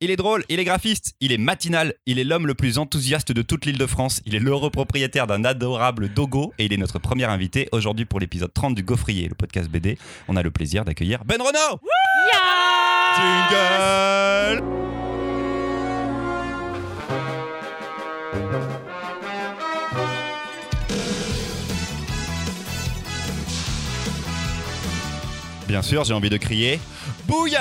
Il est drôle, il est graphiste, il est matinal, il est l'homme le plus enthousiaste de toute l'île de France, il est l'heureux propriétaire d'un adorable dogo et il est notre premier invité aujourd'hui pour l'épisode 30 du Gaufrier, le podcast BD. On a le plaisir d'accueillir Ben Renaud. Jingle. Bien sûr, j'ai envie de crier Bouya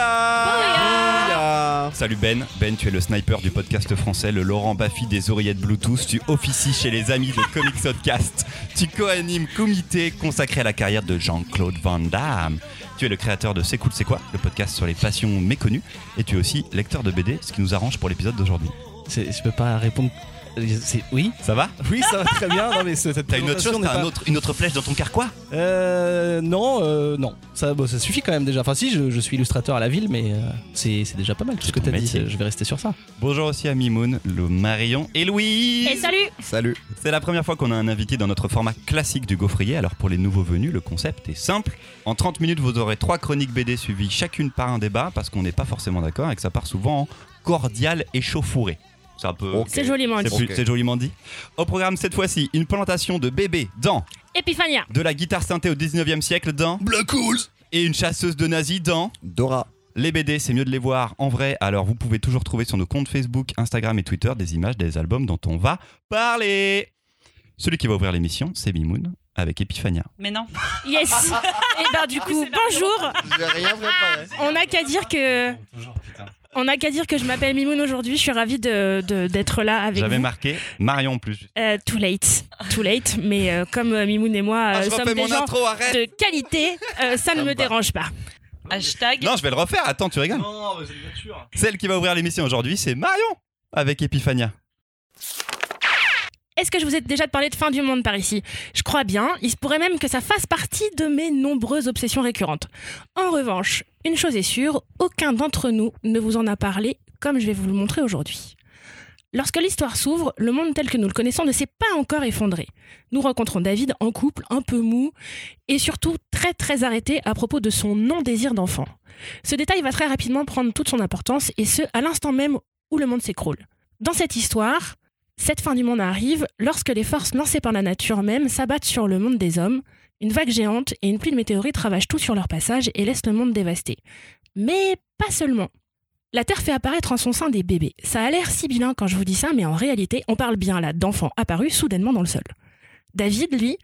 Salut Ben. Ben, tu es le sniper du podcast français, le Laurent Baffy des oreillettes Bluetooth. Tu officies chez les amis de Comics Podcast. Tu co-animes Comité consacré à la carrière de Jean-Claude Van Damme. Tu es le créateur de C'est cool, c'est quoi Le podcast sur les passions méconnues. Et tu es aussi lecteur de BD, ce qui nous arrange pour l'épisode d'aujourd'hui. Je peux pas répondre. C'est- Oui Ça va Oui, ça va très bien. Non, mais T'as une autre chose un autre- une autre flèche dans ton carquois Euh. Non, euh, non. Ça, bon, ça suffit quand même déjà. Enfin, si, je, je suis illustrateur à la ville, mais euh, c'est déjà pas mal tout ce que t'as dit. Je vais rester sur ça. Bonjour aussi à Mimoun, le Marion et Louis Et salut Salut. C'est la première fois qu'on a un invité dans notre format classique du gaufrier. Alors pour les nouveaux venus, le concept est simple. En 30 minutes, vous aurez trois chroniques BD suivies chacune par un débat parce qu'on n'est pas forcément d'accord et que ça part souvent en cordial échauffouré. C'est un peu. C'est joliment C'est dit. c'est joliment dit. Au programme cette fois-ci, une plantation de bébés dans Epiphania de la guitare synthé au 19e siècle dans Black Holes. et une chasseuse de nazis dans Dora. les BD, c'est mieux de les voir en vrai, alors vous pouvez toujours trouver sur nos comptes Facebook, Instagram et Twitter des images des albums dont on va parler. Celui qui va ouvrir l'émission, c'est Bimoun avec Epiphania. Mais non. Yes Et ben du coup, bonjour J'ai rien. On n'a qu'à dire que... On n'a qu'à dire que je m'appelle Mimoun aujourd'hui, je suis ravie de- de- d'être là avec J'avais vous. marqué Marion en plus. Euh, too late, too late, mais euh, comme euh, Mimoun et moi Ah, je sommes refais des mon gens intro, arrête de qualité, euh, ça ne me me va. dérange pas. Hashtag. Non, je vais le refaire, attends, tu rigoles. Non, mais c'est une voiture. Celle qui va ouvrir l'émission aujourd'hui, c'est Marion avec Epiphania. Est-ce que je vous ai déjà parlé de fin du monde par ici? Je crois bien, il se pourrait même que ça fasse partie de mes nombreuses obsessions récurrentes. En revanche, une chose est sûre, aucun d'entre nous ne vous en a parlé comme je vais vous le montrer aujourd'hui. Lorsque l'histoire s'ouvre, le monde tel que nous le connaissons ne s'est pas encore effondré. Nous rencontrons David en couple, un peu mou, et surtout très très arrêté à propos de son non-désir d'enfant. Ce détail va très rapidement prendre toute son importance, et ce, à l'instant même où le monde s'écroule. Dans cette histoire, cette fin du monde arrive lorsque les forces lancées par la nature même s'abattent sur le monde des hommes. Une vague géante et une pluie de météorites ravagent tout sur leur passage et laissent le monde dévasté. Mais pas seulement. La Terre fait apparaître en son sein des bébés. Ça a l'air sibyllin quand je vous dis ça, mais en réalité, on parle bien là d'enfants apparus soudainement dans le sol. David, lui,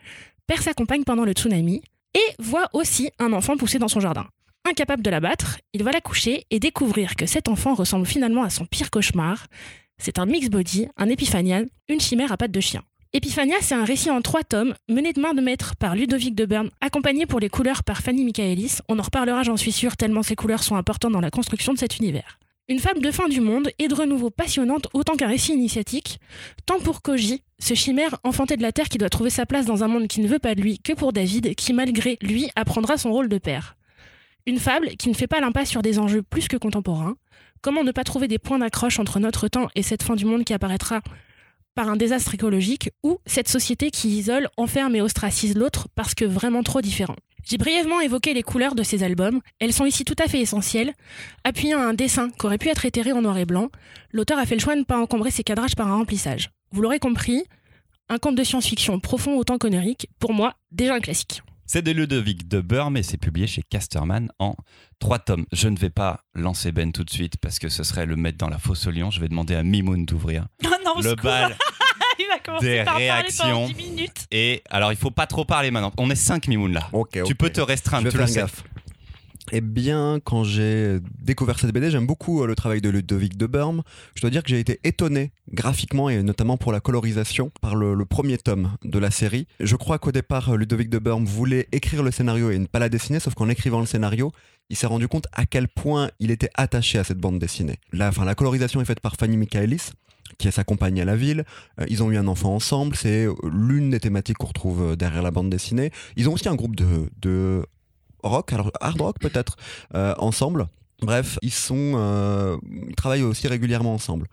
perd sa compagne pendant le tsunami et voit aussi un enfant pousser dans son jardin. Incapable de l'abattre, il va la coucher et découvrir que cet enfant ressemble finalement à son pire cauchemar, c'est un mix body, un épiphanial, une chimère à pattes de chien. Epiphania, c'est un récit en trois tomes, mené de main de maître par Ludovic de Berne, accompagné pour les couleurs par Fanny Michaelis. On en reparlera, j'en suis sûre, tellement ces couleurs sont importantes dans la construction de cet univers. Une fable de fin du monde et de renouveau passionnante autant qu'un récit initiatique, tant pour Koji, ce chimère enfanté de la Terre qui doit trouver sa place dans un monde qui ne veut pas de lui, que pour David, qui malgré lui apprendra son rôle de père. Une fable qui ne fait pas l'impasse sur des enjeux plus que contemporains, Comment ne pas trouver des points d'accroche entre notre temps et cette fin du monde qui apparaîtra par un désastre écologique ou cette société qui isole, enferme et ostracise l'autre parce que vraiment trop différent J'ai brièvement évoqué les couleurs de ces albums. Elles sont ici tout à fait essentielles. Appuyant un dessin qui aurait pu être éthéré en noir et blanc, l'auteur a fait le choix de ne pas encombrer ses cadrages par un remplissage. Vous l'aurez compris, un conte de science-fiction profond autant qu'onérique, pour moi, déjà un classique. C'est de Ludovic de Burme et c'est publié chez Casterman en trois tomes. Je ne vais pas lancer Ben tout de suite parce que ce serait le mettre dans la fosse au lion. Je vais demander à Mimoun d'ouvrir Oh non, le bal. Il va commencer des par réactions. pendant 10 minutes. Et alors, il faut pas trop parler maintenant. On est cinq Mimoun là. Tu peux te Je restreindre, vais tu le faire sais. gaffe. Eh bien, quand j'ai découvert cette BD, j'aime beaucoup euh, le travail de Ludovic de Burme. Je dois dire que j'ai été étonné graphiquement et notamment pour la colorisation par le, premier tome de la série. Je crois qu'au départ, euh, Ludovic de Burme voulait écrire le scénario et ne pas la dessiner, sauf qu'en écrivant le scénario, il s'est rendu compte à quel point il était attaché à cette bande dessinée. La, enfin, la colorisation est faite par Fanny Michaelis, qui est sa compagne à la ville. Euh, ils ont eu un enfant ensemble, c'est l'une des thématiques qu'on retrouve derrière la bande dessinée. Ils ont aussi un groupe de rock, alors hard rock peut-être, euh, ensemble. Bref, ils sont, euh, ils travaillent aussi régulièrement ensemble.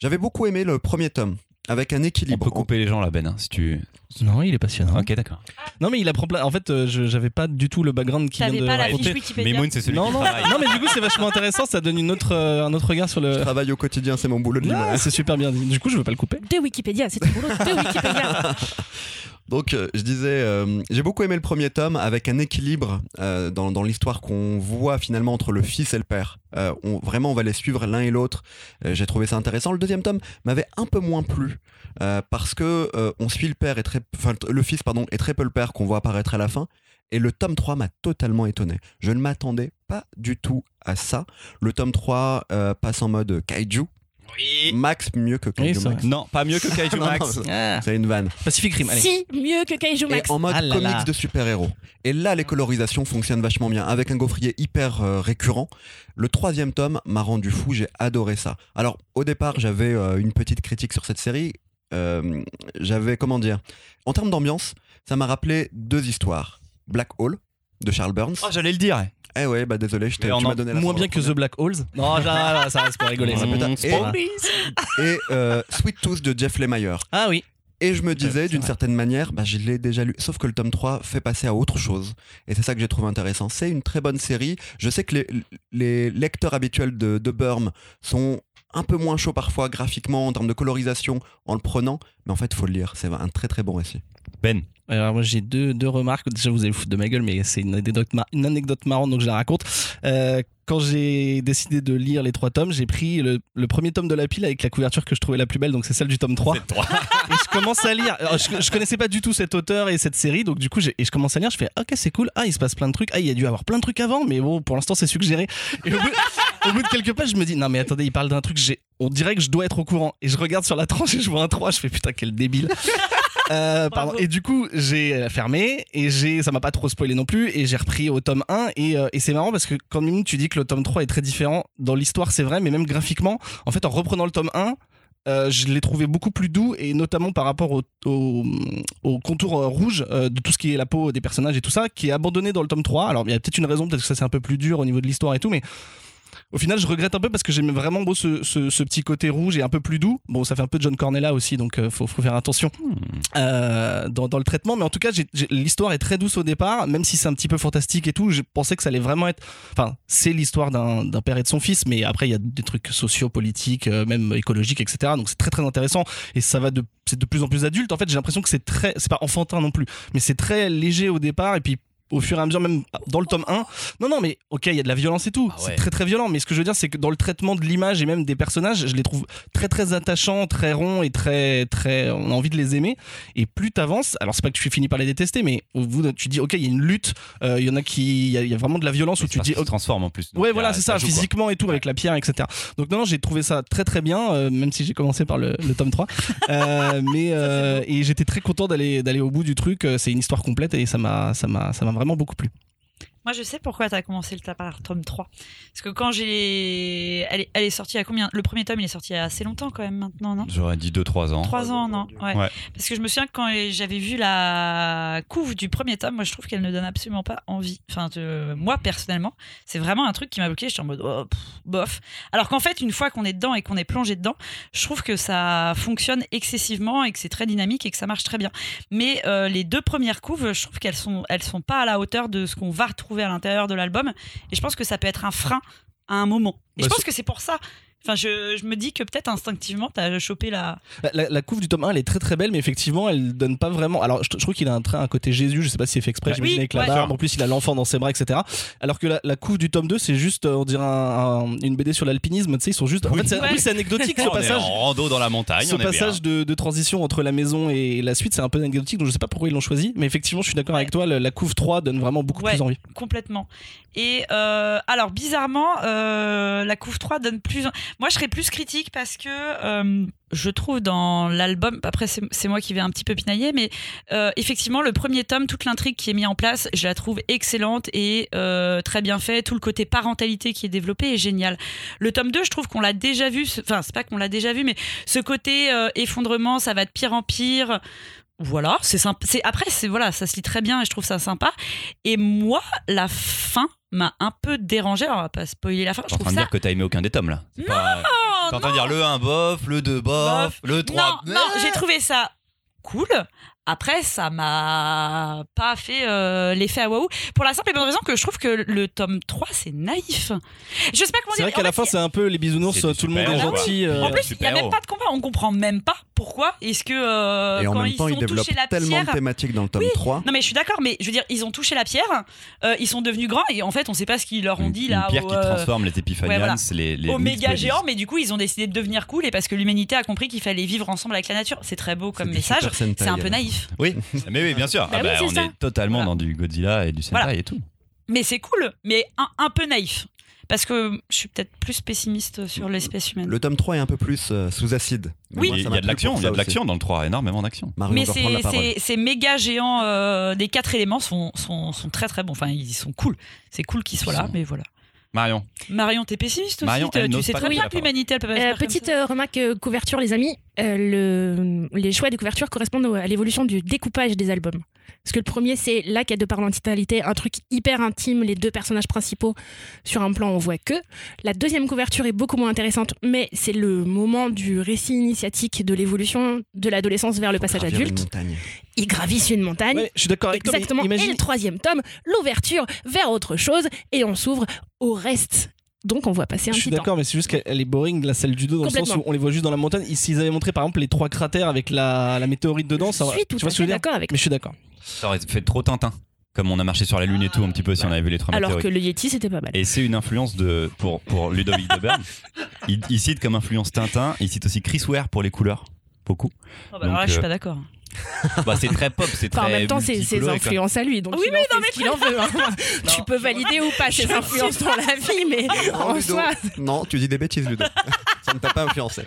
J'avais beaucoup aimé le premier tome avec un On équilibre. peut couper les gens là, Ben, hein, si tu. Non, il est passionnant. Ok, d'accord. Non, mais il apprend plein. En fait, euh, je- j'avais pas du tout le background qui vient de pas la fiche Wikipédia Mimoun, c'est celui Non, qui non, travaille. non, mais du coup, c'est vachement intéressant. Ça donne une autre, euh, un autre regard sur Je le. travaille au quotidien, c'est mon boulot de Ah, c'est super bien dit. Du coup, je veux pas le couper. De Wikipédia, c'est ton boulot de Wikipédia. Donc, euh, je disais, euh, j'ai beaucoup aimé le premier tome avec un équilibre euh, dans, l'histoire qu'on voit finalement entre le fils et le père. On, vraiment, on va les suivre l'un et l'autre. J'ai trouvé ça intéressant. Le deuxième tome m'avait un peu moins plu parce que on suit le père et très, le fils pardon et très peu le père qu'on voit apparaître à la fin. Et le tome 3 m'a totalement étonné. Je ne m'attendais pas du tout à ça. Le tome 3 euh, passe en mode kaiju. Max mieux que kaiju Max. Non, pas mieux que Kaiju Max. Ah, C'est une vanne. Pacific Rim, allez. si, mieux que Kaiju Et Max. en mode Ah là comics là. de super-héros. Et là, les colorisations fonctionnent vachement bien, avec un gaufrier hyper euh, récurrent. Le troisième tome m'a rendu fou, j'ai adoré ça. Alors, au départ, j'avais euh, une petite critique sur cette série. Euh, j'avais, comment dire, en termes d'ambiance, ça m'a rappelé deux histoires. Black Hole, de Charles Burns. Oh, j'allais le dire. Eh ouais, bah désolé, je t'ai donné la Moins bien que The Black Holes. Non, ça, ça reste pour rigoler. Mmh, Et-. Et euh, Sweet Tooth de Jeff Lemire. Ah oui. Et je me disais, d'une certaine manière, bah, je l'ai déjà lu. Sauf que le tome 3 fait passer à autre chose. Et c'est ça que j'ai trouvé intéressant. C'est une très bonne série. Je sais que les, les lecteurs habituels de, de Burm sont un peu moins chauds parfois graphiquement en termes de colorisation en le prenant. Mais en fait, faut le lire. C'est un très très bon récit. Ben, Alors moi j'ai deux, deux remarques. Déjà vous allez vous foutre de ma gueule, mais c'est une anecdote, une anecdote marrante donc je la raconte. Euh, quand j'ai décidé de lire les trois tomes, j'ai pris le, le premier tome de la pile avec la couverture que je trouvais la plus belle, donc c'est celle du tome 3. c'est toi. Et je commence à lire. Alors, je, je connaissais pas du tout cet auteur et cette série, donc du coup, et je commence à lire. Je fais, ok, c'est cool. Ah, il se passe plein de trucs. Ah, il y a dû avoir plein de trucs avant, mais bon, pour l'instant, c'est suggéré. Et au bout, au bout de quelques pages, je me dis, non, mais attendez, il parle d'un truc. On dirait que je dois être au courant. Et je regarde sur la tranche et je vois un 3. Je fais, putain, quel débile. Euh, pardon. Et du coup, j'ai euh, fermé et j'ai, ça m'a pas trop spoilé non plus. Et j'ai repris au tome 1. Et, euh, et c'est marrant parce que quand même tu dis que le tome 3 est très différent dans l'histoire, c'est vrai, mais même graphiquement, en fait, en reprenant le tome 1, euh, je l'ai trouvé beaucoup plus doux et notamment par rapport au, au, au contour euh, rouge euh, de tout ce qui est la peau des personnages et tout ça, qui est abandonné dans le tome 3. Alors il y a peut-être une raison, peut-être que ça c'est un peu plus dur au niveau de l'histoire et tout, mais au final je regrette un peu parce que j'aimais vraiment beau ce, ce, ce petit côté rouge et un peu plus doux. Bon, ça fait un peu John Cornella aussi, donc euh, faut, faut faire attention euh, dans, dans le traitement. Mais en tout cas, l'histoire est très douce au départ, même si c'est un petit peu fantastique et tout. Je pensais que ça allait vraiment être. Enfin, c'est l'histoire d'un d'un père et de son fils, mais après, il y a des trucs sociaux, politiques, euh, même écologiques, etc. Donc c'est très très intéressant et ça va de. C'est de plus en plus adulte. En fait, j'ai l'impression que c'est très. C'est pas enfantin non plus, mais c'est très léger au départ et puis. Au fur et à mesure, même dans le tome 1. Non, non, mais ok, il y a de la violence et tout. Ah C'est très très violent. Mais ce que je veux dire, c'est que dans le traitement de l'image et même des personnages, je les trouve très très attachants, très ronds et très très. On a envie de les aimer. Et plus t'avances, alors c'est pas que tu finis par les détester, mais au bout de- tu dis ok, il y a une lutte, euh, il y en a qui, il y, a- il y a vraiment de la violence où tu dis se transforme en plus. Ouais, voilà, c'est ça, quoi. physiquement et tout, avec la pierre, etc. Donc, non, non, j'ai trouvé ça très très bien, euh, même si j'ai commencé par le, le tome 3. Euh, mais, et j'étais très content d'aller d'aller au bout du truc. C'est une histoire complète et ça m'a ça m'a ça m'a vraiment beaucoup plu. Moi, je sais pourquoi tu as commencé le par tome 3. Parce que quand j'ai. Elle est, elle est sortie à combien? Le premier tome, il est sorti il y a assez longtemps quand même maintenant, non? J'aurais dit 2-3 ans. 3 ans, non ouais. Ouais. Parce que je me souviens que quand j'avais vu la couve du premier tome, moi je trouve qu'elle ne donne absolument pas envie. Enfin, de- moi personnellement, c'est vraiment un truc qui m'a bloqué. J'étais en mode oh, pff, bof. Alors qu'en fait, une fois qu'on est dedans et qu'on est plongé dedans, je trouve que ça fonctionne excessivement et que c'est très dynamique et que ça marche très bien. Mais euh, les deux premières couves, je trouve qu'elles sont, elles sont pas à la hauteur de ce qu'on va retrouver à l'intérieur de l'album. Et je pense que ça peut être un frein à un moment. Et Bah, je pense que c'est pour ça. Enfin, je, je me dis que peut-être instinctivement, t'as chopé la. La, la- la couve du tome 1, elle est très très belle, mais effectivement, elle donne pas vraiment. Alors, je, je trouve qu'il a un trait, un côté Jésus, je sais pas si c'est fait exprès, j'imagine, Oui, avec la ouais. barbe. En plus, il a l'enfant dans ses bras, etc. Alors que la, la couve du tome 2, c'est juste, euh, on dirait un- un- une BD sur l'alpinisme, tu sais, ils sont juste. En Oui. fait, c'est en Ouais. plus, c'est anecdotique ce On est passage. en rando dans la montagne, ce on est bien. passage de, de transition entre la maison et la suite, c'est un peu anecdotique, donc je sais pas pourquoi ils l'ont choisi, mais effectivement, je suis d'accord Ouais. avec toi, la couve 3 donne vraiment beaucoup Ouais. plus envie. Complètement. Et euh, alors, bizarrement, euh, la couve 3 donne plus. Moi, je serais plus critique parce que euh, je trouve dans l'album. Après, c'est moi qui vais un petit peu pinailler, mais euh, effectivement, le premier tome, toute l'intrigue qui est mise en place, je la trouve excellente et euh, très bien fait. Tout le côté parentalité qui est développé est génial. Le tome 2, je trouve qu'on l'a déjà vu. Enfin, c'est pas qu'on l'a déjà vu, mais ce côté euh, effondrement, ça va de pire en pire. Voilà, c'est sympa. C'est après, c'est voilà, ça se lit très bien et je trouve ça sympa. Et moi, la fin m'a un peu dérangé. Alors, on va pas spoiler la fin. Je en train de ça. dire que t'as aimé aucun des tomes là. Non pas- T'es en train de dire le 1 bof, le 2 bof, le 3 Non, non, j'ai trouvé ça cool. Après, ça m'a pas fait euh, l'effet à waouh. Pour la simple et bonne raison que je trouve que le tome 3, c'est naïf. Je sais pas comment C'est dire. vrai qu'à la fin, c'est un peu les bisounours, tout le monde est gentil. euh, En plus, il n'y a même pas de combat. On comprend même pas pourquoi est-ce que euh, Et en quand même ils temps, ont il développe touché la tellement pierre. de thématiques dans le tome Oui. 3. Non mais je suis d'accord, mais je veux dire, ils ont touché la pierre, euh, ils sont devenus grands et en fait, on sait pas ce qu'ils leur ont Une, dit une là pierre au, qui euh, transforme les Epiphanians, ouais, voilà. les, les au méga Mixed géant, mais du coup, ils ont décidé de devenir cool et parce que l'humanité a compris qu'il fallait vivre ensemble avec la nature. C'est très beau comme message. C'est un peu alors. Oui, mais oui, bien sûr. Bah Ah oui, bah, on ça. est totalement Voilà. dans du Godzilla et du Sentai Voilà. et tout. mais c'est cool, mais un, un peu naïf. Parce que je suis peut-être plus pessimiste sur l'espèce humaine. Le tome 3 est un peu plus euh, sous acide. Mais Oui. moi, il y a de l'action, il y a de l'action dans le 3, énormément d'action. Mais ces, méga géants euh, des quatre éléments sont, sont, sont très très bons. Enfin, ils sont cool. C'est cool qu'ils soient là, sont- mais voilà. Marion, Marion, t'es pessimiste aussi. Marion, Tu- sais très bien que l'humanité, elle peut pas se Euh, petite ça. euh, remarque euh, couverture, les amis. Euh, le, les choix de couverture correspondent au- à l'évolution du découpage des albums. Parce que le premier, c'est la quête de parentalité, un truc hyper intime, les deux personnages principaux sur un plan, on voit que. La deuxième couverture est beaucoup moins intéressante, mais c'est le moment du récit initiatique de l'évolution de l'adolescence vers le passage adulte. Ils gravissent une montagne. Ouais, je suis d'accord avec toi. mais Exactement. Et Imagine, le troisième tome, l'ouverture vers autre chose, et on s'ouvre au reste. Donc on voit passer un je suis d'accord, mais c'est juste qu'elle est boring, la celle du dos, dans le sens où on les voit juste dans la montagne. Et S'ils avaient montré par exemple les trois cratères avec la, la météorite dedans, ça Je va- suis tout tu vois à fait d'accord avec Mais je suis d'accord. ça aurait fait trop Tintin. Comme on a marché sur la lune et tout, un petit peu, si on avait vu les trois Alors météorites. que le Yeti, c'était pas mal. Et c'est une influence de pour, pour Ludovic de Berne. Il, il cite comme influence Tintin, il cite aussi Chris Ware pour les couleurs. Beaucoup. Oh, bah alors là, donc, je suis euh, pas d'accord. Bah, c'est très pop, c'est très. Enfin, en même temps, c'est ses influences à lui. Donc Oui, il mais en fait ce qu'il en veut. hein. tu peux valider ou pas ses influences dans la vie, mais Non, en Ludo. soi. Non, tu dis des bêtises, Ludo. ça ne t'a pas influencé.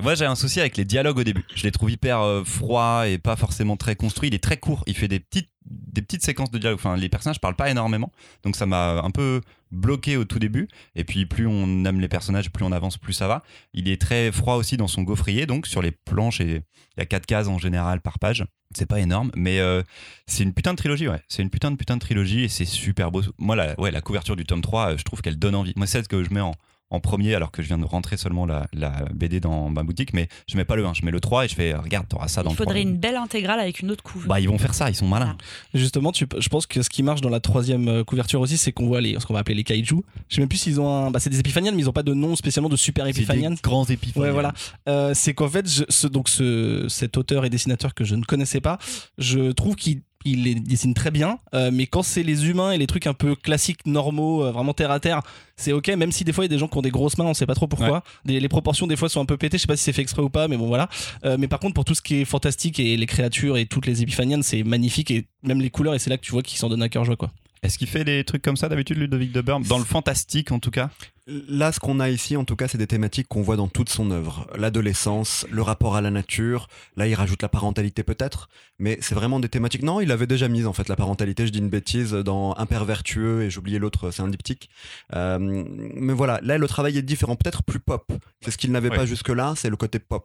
Moi, j'ai un souci avec les dialogues au début. Je les trouve hyper euh, froids et pas forcément très construits. Il est très court. Il fait des petites, des petites séquences de dialogue. Enfin, les personnages parlent pas énormément. Donc, ça m'a un peu bloqué au tout début. Et puis, plus on aime les personnages, plus on avance, plus ça va. Il est très froid aussi dans son gaufrier. Donc, sur les planches, il y a quatre cases en général par page. C'est pas énorme, mais euh, c'est une putain de trilogie, ouais. C'est une putain de putain de trilogie et c'est super beau. Moi, la, ouais, la couverture du tome 3, euh, je trouve qu'elle donne envie. Moi, c'est ce que je mets en, en premier alors que je viens de rentrer seulement la, la BD dans ma boutique, mais je mets pas le 1, je mets le 3 et je fais euh, regarde, t'auras ça dans Il faudrait 3. une belle intégrale avec une autre couve. Bah, ils vont faire ça, ils sont malins. Justement, tu, je pense que ce qui marche dans la troisième euh, couverture aussi, c'est qu'on voit les, ce qu'on va appeler les kaiju. Je sais même plus s'ils ont un. Bah, c'est des épiphanians, mais ils ont pas de nom spécialement de super C'est épiphanians. des grands épiphanies. Ouais, voilà. Euh, c'est qu'en fait, je- ce, donc ce, cet auteur et dessinateur que je ne connaissais pas, je trouve qu'il il les dessine très bien, euh, mais quand c'est les humains et les trucs un peu classiques, normaux, euh, vraiment terre à terre, c'est ok, même si des fois il y a des gens qui ont des grosses mains, on sait pas trop pourquoi. Des- les proportions des fois sont un peu pétées, je sais pas si c'est fait exprès ou pas, mais bon voilà. Euh, mais par contre, pour tout ce qui est fantastique et les créatures et toutes les épiphaniennes, c'est magnifique et même les couleurs, et c'est là que tu vois qu'ils s'en donnent à cœur joie quoi. Est-ce qu'il fait des trucs comme ça d'habitude, Ludovic de Burm Dans le fantastique en tout cas? Là, ce qu'on a ici, en tout cas, c'est des thématiques qu'on voit dans toute son œuvre. L'adolescence, le rapport à la nature. Là, il rajoute la parentalité peut-être, mais c'est vraiment des thématiques. Non, il avait déjà mis en fait la parentalité. Je dis une bêtise dans Un père vertueux et oublié l'autre, c'est un diptyque. Euh, mais voilà, là, le travail est différent, peut-être plus pop. C'est ce qu'il n'avait Ouais. pas jusque-là, c'est le côté pop.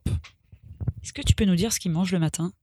Est-ce que tu peux nous dire ce qu'il mange le matin?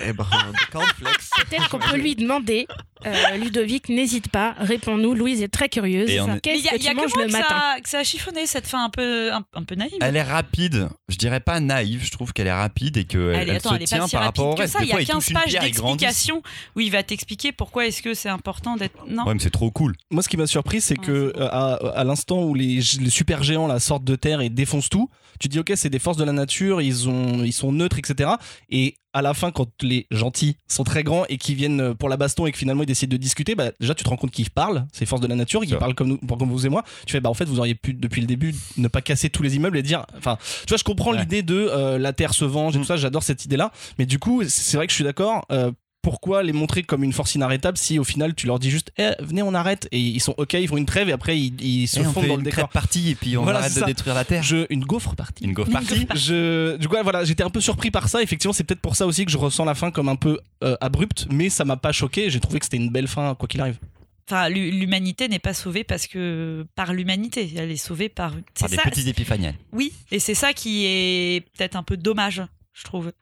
Eh ben, cornflakes. Peut-être qu'on peut lui demander. Euh, Ludovic, n'hésite pas, réponds-nous. Louise est très curieuse. Qu'est-ce y a, que il y a tu que manges moi le que matin? ça, que ça a chiffonné cette fin un peu, un, un peu naïve. Elle est rapide, je dirais pas naïve, je trouve qu'elle est rapide et qu'elle Elle se elle est tient si par rapport au reste. Il y a fois, 15 touche une pages d'explications où il va t'expliquer pourquoi est-ce que c'est important d'être. Non. Ouais, mais c'est trop cool. Moi, ce qui m'a surpris, c'est Ouais, que euh, à, à l'instant où les, les super géants là, sortent de terre et défoncent tout, tu dis ok, c'est des forces de la nature, ils, ont, ils sont neutres, etc. Et à la fin, quand les gentils sont très grands et qui viennent pour la baston et que finalement ils décident de discuter, bah, déjà tu te rends compte qu'ils parlent, ces forces de la nature, C'est qu'ils parlent comme, nous, comme vous et moi. Tu fais bah en fait vous auriez pu depuis le début ne pas casser tous les immeubles et dire, enfin, tu vois, je comprends Ouais. l'idée de euh, la terre se venge et Mm. tout ça, j'adore cette idée là. Mais du coup, c'est vrai que je suis d'accord. euh, pourquoi les montrer comme une force inarrêtable si au final tu leur dis juste Eh, venez on arrête et ils sont ok ils font une trêve et après ils, ils se Et on fondent fait dans le une décor partie et puis on Voilà, arrête de détruire la terre. je, une gaufre partie Une gaufre partie. je du coup voilà j'étais un peu surpris par ça effectivement c'est peut-être pour ça aussi que je ressens la fin comme un peu euh, abrupte mais ça m'a pas choqué j'ai trouvé que c'était une belle fin quoi qu'il arrive Enfin, l'hu- l'humanité n'est pas sauvée parce que par l'humanité, elle est sauvée par. Par des ça. petits épiphaniels. Oui, et c'est ça qui est peut-être un peu dommage, je trouve.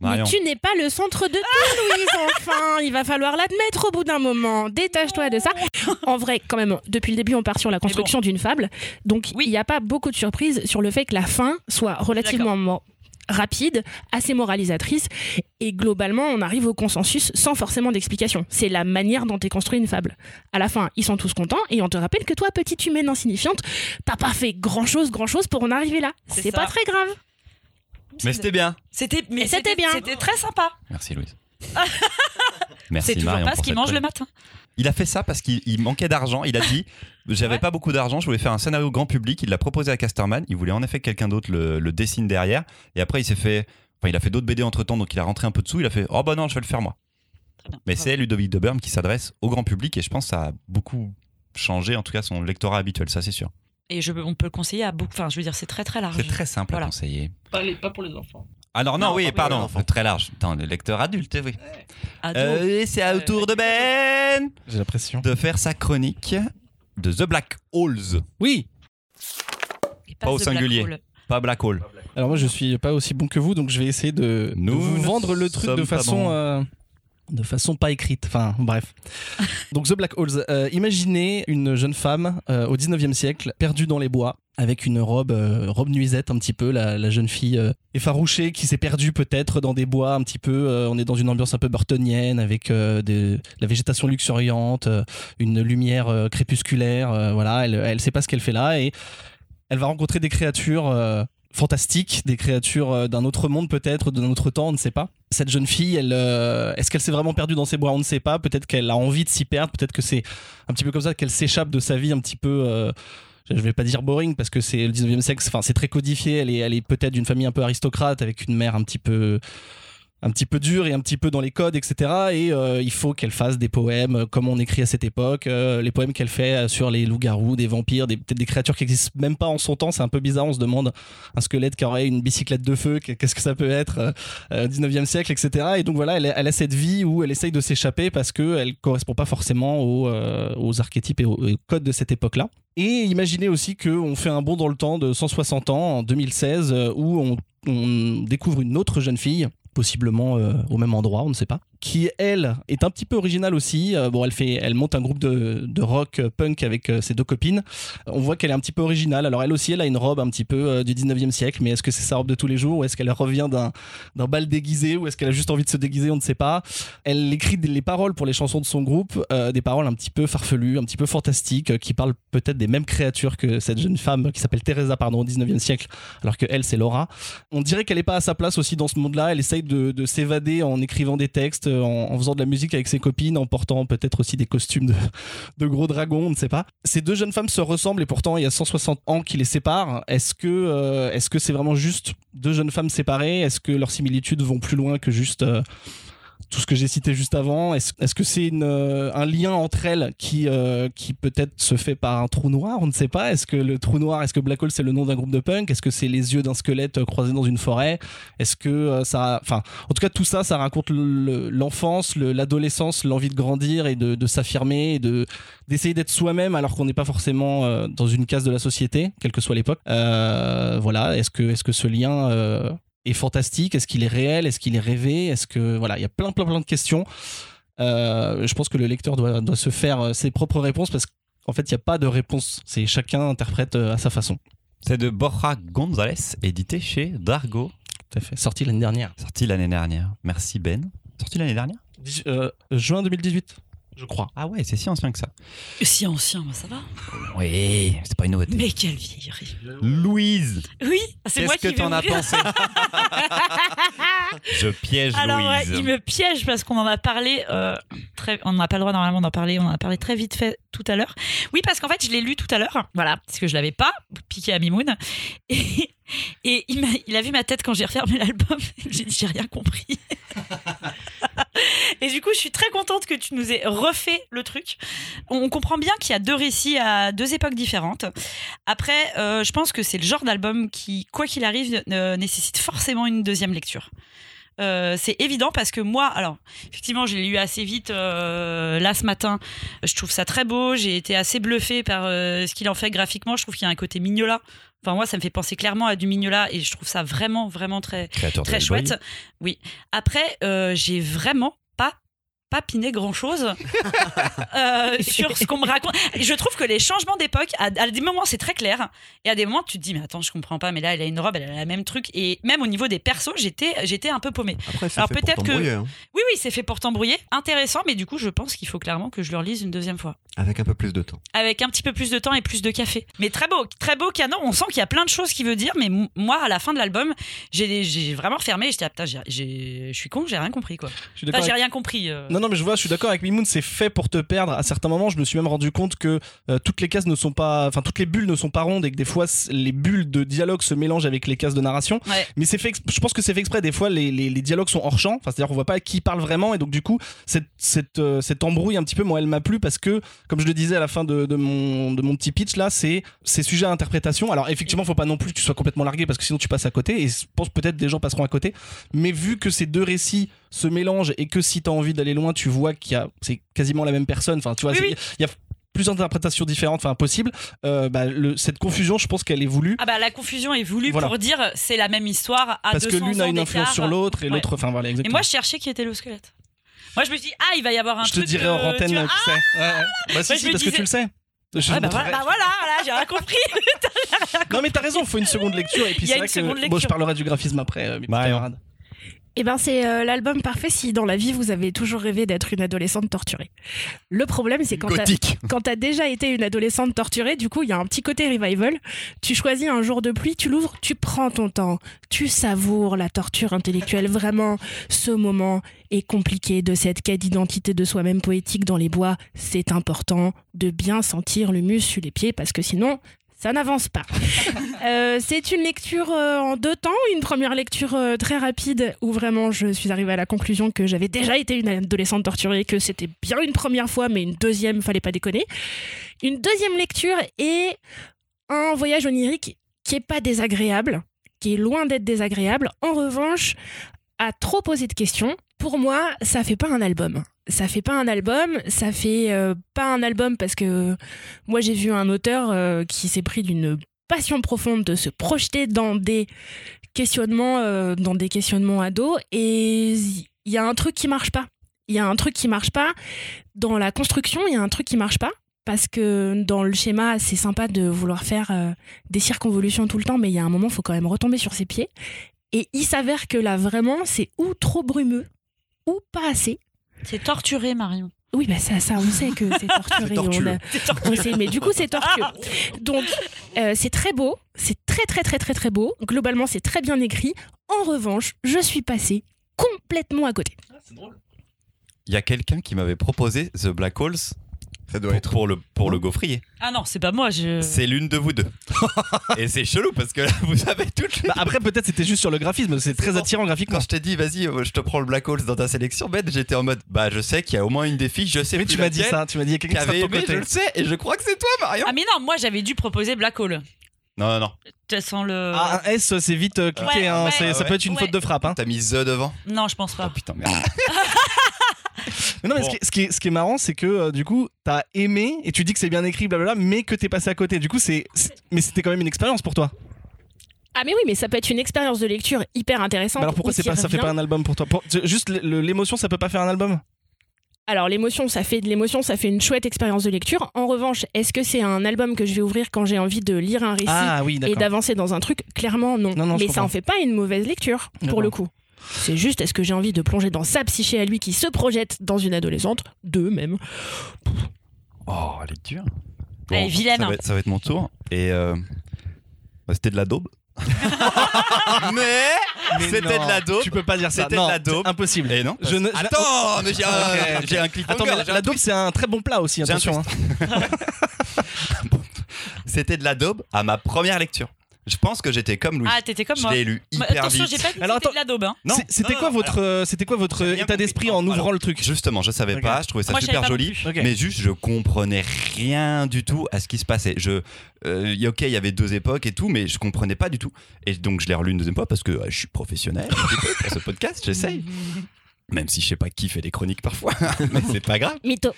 Mais tu n'es pas le centre de tout, Louise, enfin Il va falloir l'admettre au bout d'un moment. Détache-toi de ça. En vrai, quand même, depuis le début, on part sur la construction d'une fable. Donc, Oui. il n'y a pas beaucoup de surprises sur le fait que la fin soit relativement rapide, assez moralisatrice, et globalement, on arrive au consensus sans forcément d'explication. C'est la manière dont est construite une fable. À la fin, ils sont tous contents, et on te rappelle que toi, petite humaine insignifiante, t'as pas fait grand-chose, grand-chose pour en arriver là. C'est pas très grave. Mais c'était bien. C'était, mais c'était bien. C'était très sympa. Merci Louise. Merci C'est toujours Marion pas ce qu'il mange le matin. Il a fait ça parce qu'il il manquait d'argent. Il a dit J'avais Ouais. pas beaucoup d'argent, je voulais faire un scénario grand public. Il l'a proposé à Casterman. Il voulait en effet que quelqu'un d'autre le, le dessine derrière. Et après, il s'est fait. Enfin, il a fait d'autres BD entre temps, donc il a rentré un peu de sous. Il a fait Oh bah non, je vais le faire moi. Très bien. Mais c'est Ludovic de Berme qui s'adresse au grand public et je pense que ça a beaucoup changé, en tout cas son lectorat habituel, ça c'est sûr. Et je, on peut le conseiller à beaucoup. Enfin, je veux dire, c'est très très large. C'est très simple Voilà. à conseiller. Pas, pour les enfants. Alors non, Non, oui, pas pour pardon, les très large. Attends, le lecteur adulte, oui. Euh, et c'est à Euh, tour de Ben J'ai l'impression. de faire sa chronique de The Black Holes. Oui Et pas au Black singulier. Pas Black Hole. Alors moi je suis pas aussi bon que vous, donc je vais essayer de, de Nous vous vendre le truc de pas façon euh, de façon pas écrite. Enfin bref. donc The Black Holes. Euh, imaginez une jeune femme euh, au 19e siècle perdue dans les bois avec une robe euh, robe nuisette un petit peu la, la jeune fille effarouchée qui s'est perdue peut-être dans des bois un petit peu on est dans une ambiance un peu burtonienne avec des- la végétation luxuriante une lumière crépusculaire voilà elle elle sait pas ce qu'elle fait là et elle va rencontrer des créatures fantastiques, des créatures euh, d'un autre monde peut-être, d'un autre temps, on ne sait pas. Cette jeune fille, elle, euh, est-ce qu'elle s'est vraiment perdue dans ces bois On ne sait pas. Peut-être qu'elle a envie de s'y perdre. Peut-être que c'est un petit peu comme ça qu'elle s'échappe de sa vie un petit peu. euh, je vais pas dire boring parce que c'est le 19e siècle, enfin c'est très codifié, elle est, elle est peut-être d'une famille un peu aristocrate avec une mère un petit peu un petit peu dure et un petit peu dans les codes, etc. Et euh, il faut qu'elle fasse des poèmes euh, comme on écrit à cette époque, euh, les poèmes qu'elle fait sur les loups-garous, des vampires, des- peut-être des créatures qui existent même pas en son temps. C'est un peu bizarre. On se demande un squelette qui aurait une bicyclette de feu, qu'est-ce que ça peut être euh, euh, 19e siècle, etc. Et donc voilà, elle, a cette vie où elle essaye de s'échapper parce que elle correspond pas forcément aux, aux archétypes et aux, codes de cette époque-là. Et imaginez aussi qu'on fait un bond dans le temps de 160 ans, en 2016, euh, où on découvre une autre jeune fille possiblement euh, au même endroit, on ne sait pas, qui elle est un petit peu originale aussi. Euh, bon, elle fait, elle monte un groupe de, de rock euh, punk avec euh, ses deux copines. On voit qu'elle est un petit peu originale. Alors elle aussi, elle a une robe un petit peu du 19e siècle, mais est-ce que c'est sa robe de tous les jours? Ou est-ce qu'elle revient d'un bal déguisé? Ou est-ce qu'elle a juste envie de se déguiser? On ne sait pas. Elle écrit les paroles pour les chansons de son groupe, des paroles un petit peu farfelues, un petit peu fantastiques, qui parlent peut-être des mêmes créatures que cette jeune femme qui s'appelle Teresa, pardon, au 19e siècle, alors que elle, c'est Laura. On dirait qu'elle n'est pas à sa place aussi dans ce monde-là. Elle essaye de s'évader en écrivant des textes, en, en faisant de la musique avec ses copines, en portant peut-être aussi des costumes de, gros dragons, on ne sait pas. Ces deux jeunes femmes se ressemblent et pourtant il y a 160 ans qui les séparent. Est-ce que euh, est-ce que c'est vraiment juste deux jeunes femmes séparées? Est-ce que leurs similitudes vont plus loin que juste euh, tout ce que j'ai cité juste avant Est-ce est-ce que c'est euh, un lien entre elles qui, euh, qui peut-être se fait par un trou noir? On ne sait pas. Est-ce que le trou noir, est-ce que Black Hole c'est le nom d'un groupe de punk? Est-ce que c'est les yeux d'un squelette euh, croisé dans une forêt? Est-ce que euh, ça. Enfin, en tout cas, tout ça, ça raconte le- l'enfance, le- l'adolescence, l'envie de grandir et de, de s'affirmer et de d'essayer d'être soi-même alors qu'on n'est pas forcément euh, dans une case de la société, quelle que soit l'époque. Euh, voilà. Est-ce que, est-ce que ce lien. Est fantastique? Est-ce qu'il est réel? Est-ce qu'il est rêvé? Est-ce que voilà, il y a plein plein plein de questions. Euh, je pense que le lecteur doit, doit se faire euh, ses propres réponses parce qu'en fait il n'y a pas de réponse. C'est chacun interprète euh, à sa façon. C'est de Borja González, édité chez Dargo, Tout à fait. Sorti l'année dernière. sorti l'année dernière. Merci Ben. Sorti l'année dernière? Euh, juin 2018, je crois. Ah ouais, c'est si ancien que ça. Si ancien, bah, ça va. Oui, c'est pas une nouveauté. Mais quelle vieillerie. Louise, Oui, c'est moi qu'est-ce qui que t'en as pensé Je piège Alors ouais, Louise. il me piège parce qu'on en a parlé euh, très, on n'a pas le droit normalement d'en parler, on en a parlé très vite fait tout à l'heure. Oui, parce qu'en fait, je l'ai lu tout à l'heure, voilà, parce que je l'avais pas piqué à Mimoun et, il, a vu ma tête quand j'ai refermé l'album. j'ai dit j'ai rien compris. et du coup, je suis très contente que tu nous aies refait le truc. On comprend bien qu'il y a deux récits à deux époques différentes. Après, euh, je pense que c'est le genre d'album qui, quoi qu'il arrive, nécessite forcément une deuxième lecture. Euh, c'est évident parce que moi, alors effectivement, je l'ai lu assez vite euh, là ce matin. Je trouve ça très beau. J'ai été assez bluffée par euh, ce qu'il en fait graphiquement. Je trouve qu'il y a un côté mignola. Enfin moi, ça me fait penser clairement à du mignola et je trouve ça vraiment, vraiment très, Créateur très chouette. Oui. Après, j'ai vraiment papiné grand chose sur ce qu'on me raconte. Je trouve que les changements d'époque, à, à des moments c'est très clair, et à des moments tu te dis mais attends je comprends pas, mais là elle a une robe, elle a la même truc, et même au niveau des persos j'étais j'étais un peu paumée. Après, c'est Alors fait pour peut-être que- t'embrouiller, hein. Oui oui c'est fait pour t'embrouiller, intéressant, mais du coup je pense qu'il faut clairement que je le relise une deuxième fois, Avec un peu plus de temps. avec un petit peu plus de temps et plus de café. Mais très beau, très beau canon. On sent qu'il y a plein de choses qu'il veut dire, mais moi à la fin de l'album j'ai j'ai vraiment fermé. J'étais ah, putain je suis con, j'ai rien compris quoi. Je suis Enfin d'accord j'ai avec- rien compris. euh. Non, non, mais je vois, je suis d'accord avec Mimoun, c'est fait pour te perdre. À certains moments, je me suis même rendu compte que euh, toutes les cases ne sont pas. Enfin, toutes les bulles ne sont pas rondes et que des fois, les bulles de dialogue se mélangent avec les cases de narration. Ouais. Mais c'est fait, je pense que c'est fait exprès. Des fois, les, les- les dialogues sont hors champ. Enfin, c'est-à-dire qu'on voit pas qui parle vraiment. Et donc, du coup, cette, cette, euh, cette embrouille un petit peu, moi, elle m'a plu parce que, comme je le disais à la fin de, de mon, de mon petit pitch, là, c'est c'est sujet à interprétation. Alors, effectivement, faut pas non plus que tu sois complètement largué parce que sinon, tu passes à côté. Et je pense peut-être des gens passeront à côté. Mais vu que ces deux récits se mélangent et que si tu as envie d'aller loin, tu vois qu'il y a c'est quasiment la même personne. Enfin, tu vois, Oui, c'est- oui. il y a plusieurs interprétations différentes, enfin possibles. Euh, bah, le- cette confusion, je pense qu'elle est voulue. Ah bah la confusion est voulue Voilà. pour dire c'est la même histoire à parce que 200 l'une a une influence sur l'autre et Ouais. l'autre, enfin voilà, Et exactement. moi je cherchais qui était le squelette. Moi je me suis dit ah il va y avoir un je te dirai euh, en antenne, tu tu, vois, sais. Ouais, ouais. Bah si, si, parce que tu le sais. Je Ah, bah, voilà, bah voilà, voilà, j'ai rien compris. Non mais t'as raison, il faut une seconde lecture et puis Il y a c'est une vrai seconde que lecture. bon, je parlerai du graphisme après, euh, mes camarades. Eh ben, c'est euh, l'album parfait si dans la vie vous avez toujours rêvé d'être une adolescente torturée. Le problème, c'est quand t'as déjà été une adolescente torturée, du coup, il y a un petit côté revival. Tu choisis un jour de pluie, tu l'ouvres, tu prends ton temps, tu savoures la torture intellectuelle. Vraiment, ce moment est compliqué de cette quête d'identité de soi-même poétique dans les bois. C'est important de bien sentir l'humus sur les pieds parce que sinon, ça n'avance pas. Euh, c'est une lecture euh, en deux temps. Une première lecture euh, très rapide où vraiment je suis arrivée à la conclusion que j'avais déjà été une adolescente torturée, que c'était bien une première fois, mais une deuxième, fallait pas déconner. Une deuxième lecture et un voyage onirique qui est pas désagréable, qui est loin d'être désagréable. En revanche, à trop poser de questions, pour moi, ça fait pas un album. Ça fait pas un album, ça fait euh, pas un album parce que moi j'ai vu un auteur euh, qui s'est pris d'une passion profonde de se projeter dans des questionnements, euh, dans des questionnements ados, et il y a un truc qui marche pas. Il y a un truc qui marche pas dans la construction. Il y a un truc qui marche pas parce que dans le schéma, c'est sympa de vouloir faire des circonvolutions tout le temps, mais il y a un moment, il faut quand même retomber sur ses pieds. Et il s'avère que là, vraiment, c'est ou trop brumeux ou pas assez. C'est torturé Marion. Oui, bah ça, ça, on sait que c'est torturé. C'est on a- on sait, mais du coup, c'est tortueux. Donc, euh, c'est très beau, c'est très, très, très, très, très beau. Globalement, c'est très bien écrit. En revanche, je suis passée complètement à côté. Il y a quelqu'un qui m'avait proposé The Black Holes Ça doit pour, être. pour le, pour le gaufrier. Ah non c'est pas moi je. C'est l'une de vous deux. Et c'est chelou parce que là, vous avez toutes les Bah, après, peut-être c'était juste sur le graphisme, c'est très attirant graphiquement. Quand je t'ai dit, vas-y, euh, je te prends le Black Holes dans ta sélection, Ben, j'étais en mode, bah, je sais qu'il y a au moins une des filles, je sais Mais plus tu m'as dit ça, tu m'as dit il y a Qui quelqu'un qui avait sera de ton aimé, je le sais, et je crois que c'est toi, Marion. Ah mais non moi j'avais dû proposer Black Hole. Non, non, non. De toute façon le. Ah, un S, c'est vite euh, cliqué, Ouais, hein, ouais, ça ouais. peut être une Ouais. faute de frappe. Hein. T'as mis The devant. Non je pense Oh pas. putain, merde. Mais non, mais Bon. ce, qui est, ce, qui est, ce qui est marrant, c'est que euh, du coup, t'as aimé et tu dis que c'est bien écrit, blablabla, mais que t'es passé à côté. Du coup, c'est, mais c'était quand même une expérience pour toi. Ah, mais oui, mais ça peut être une expérience de lecture hyper intéressante. Mais alors pourquoi c'est pas, ça fait pas un album pour toi? Pour- Juste l'émotion, ça peut pas faire un album? Alors l'émotion, ça fait de l'émotion, ça fait une chouette expérience de lecture. En revanche, est-ce que c'est un album que je vais ouvrir quand j'ai envie de lire un récit Ah oui, et d'avancer dans un truc? Clairement non. Non, non, mais ça en fait pas une mauvaise lecture pour le coup. C'est juste, est-ce que j'ai envie de plonger dans sa psyché à lui qui se projette dans une adolescente Deux même. Oh, elle est dure. Elle est vilaine, Ça hein. va, être, ça va être mon tour. Et euh, bah, c'était de la daube. mais Mais c'était de la daube. Tu peux pas dire ça. C'était de la daube. c'est impossible. Et non. Je ne- Attends, mais j'ai un, Ok, ok. j'ai un Attends, mais la, daube, c'est un très bon plat aussi, attention. hein. C'était de la daube à ma première lecture. Je pense que j'étais comme Louis. Ah, t'étais comme je moi. l'ai lu hyper Attention, vite. j'ai pas dit Alors, c'était attends. de la daube. hein. C'était quoi votre, euh, c'était quoi votre J'ai rien état d'esprit en Alors, ouvrant le truc Justement, je savais pas, je trouvais ça Moi, je super joli, mais juste je comprenais rien du tout à ce qui se passait. Je, euh, ok, il y avait deux époques et tout, mais je comprenais pas du tout. Et donc je l'ai relu une deuxième fois parce que euh, je suis professionnel pour ce podcast, j'essaye. Même si je sais pas qui fait des chroniques parfois, mais c'est pas grave. Mytho.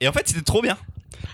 Et en fait, c'était trop bien.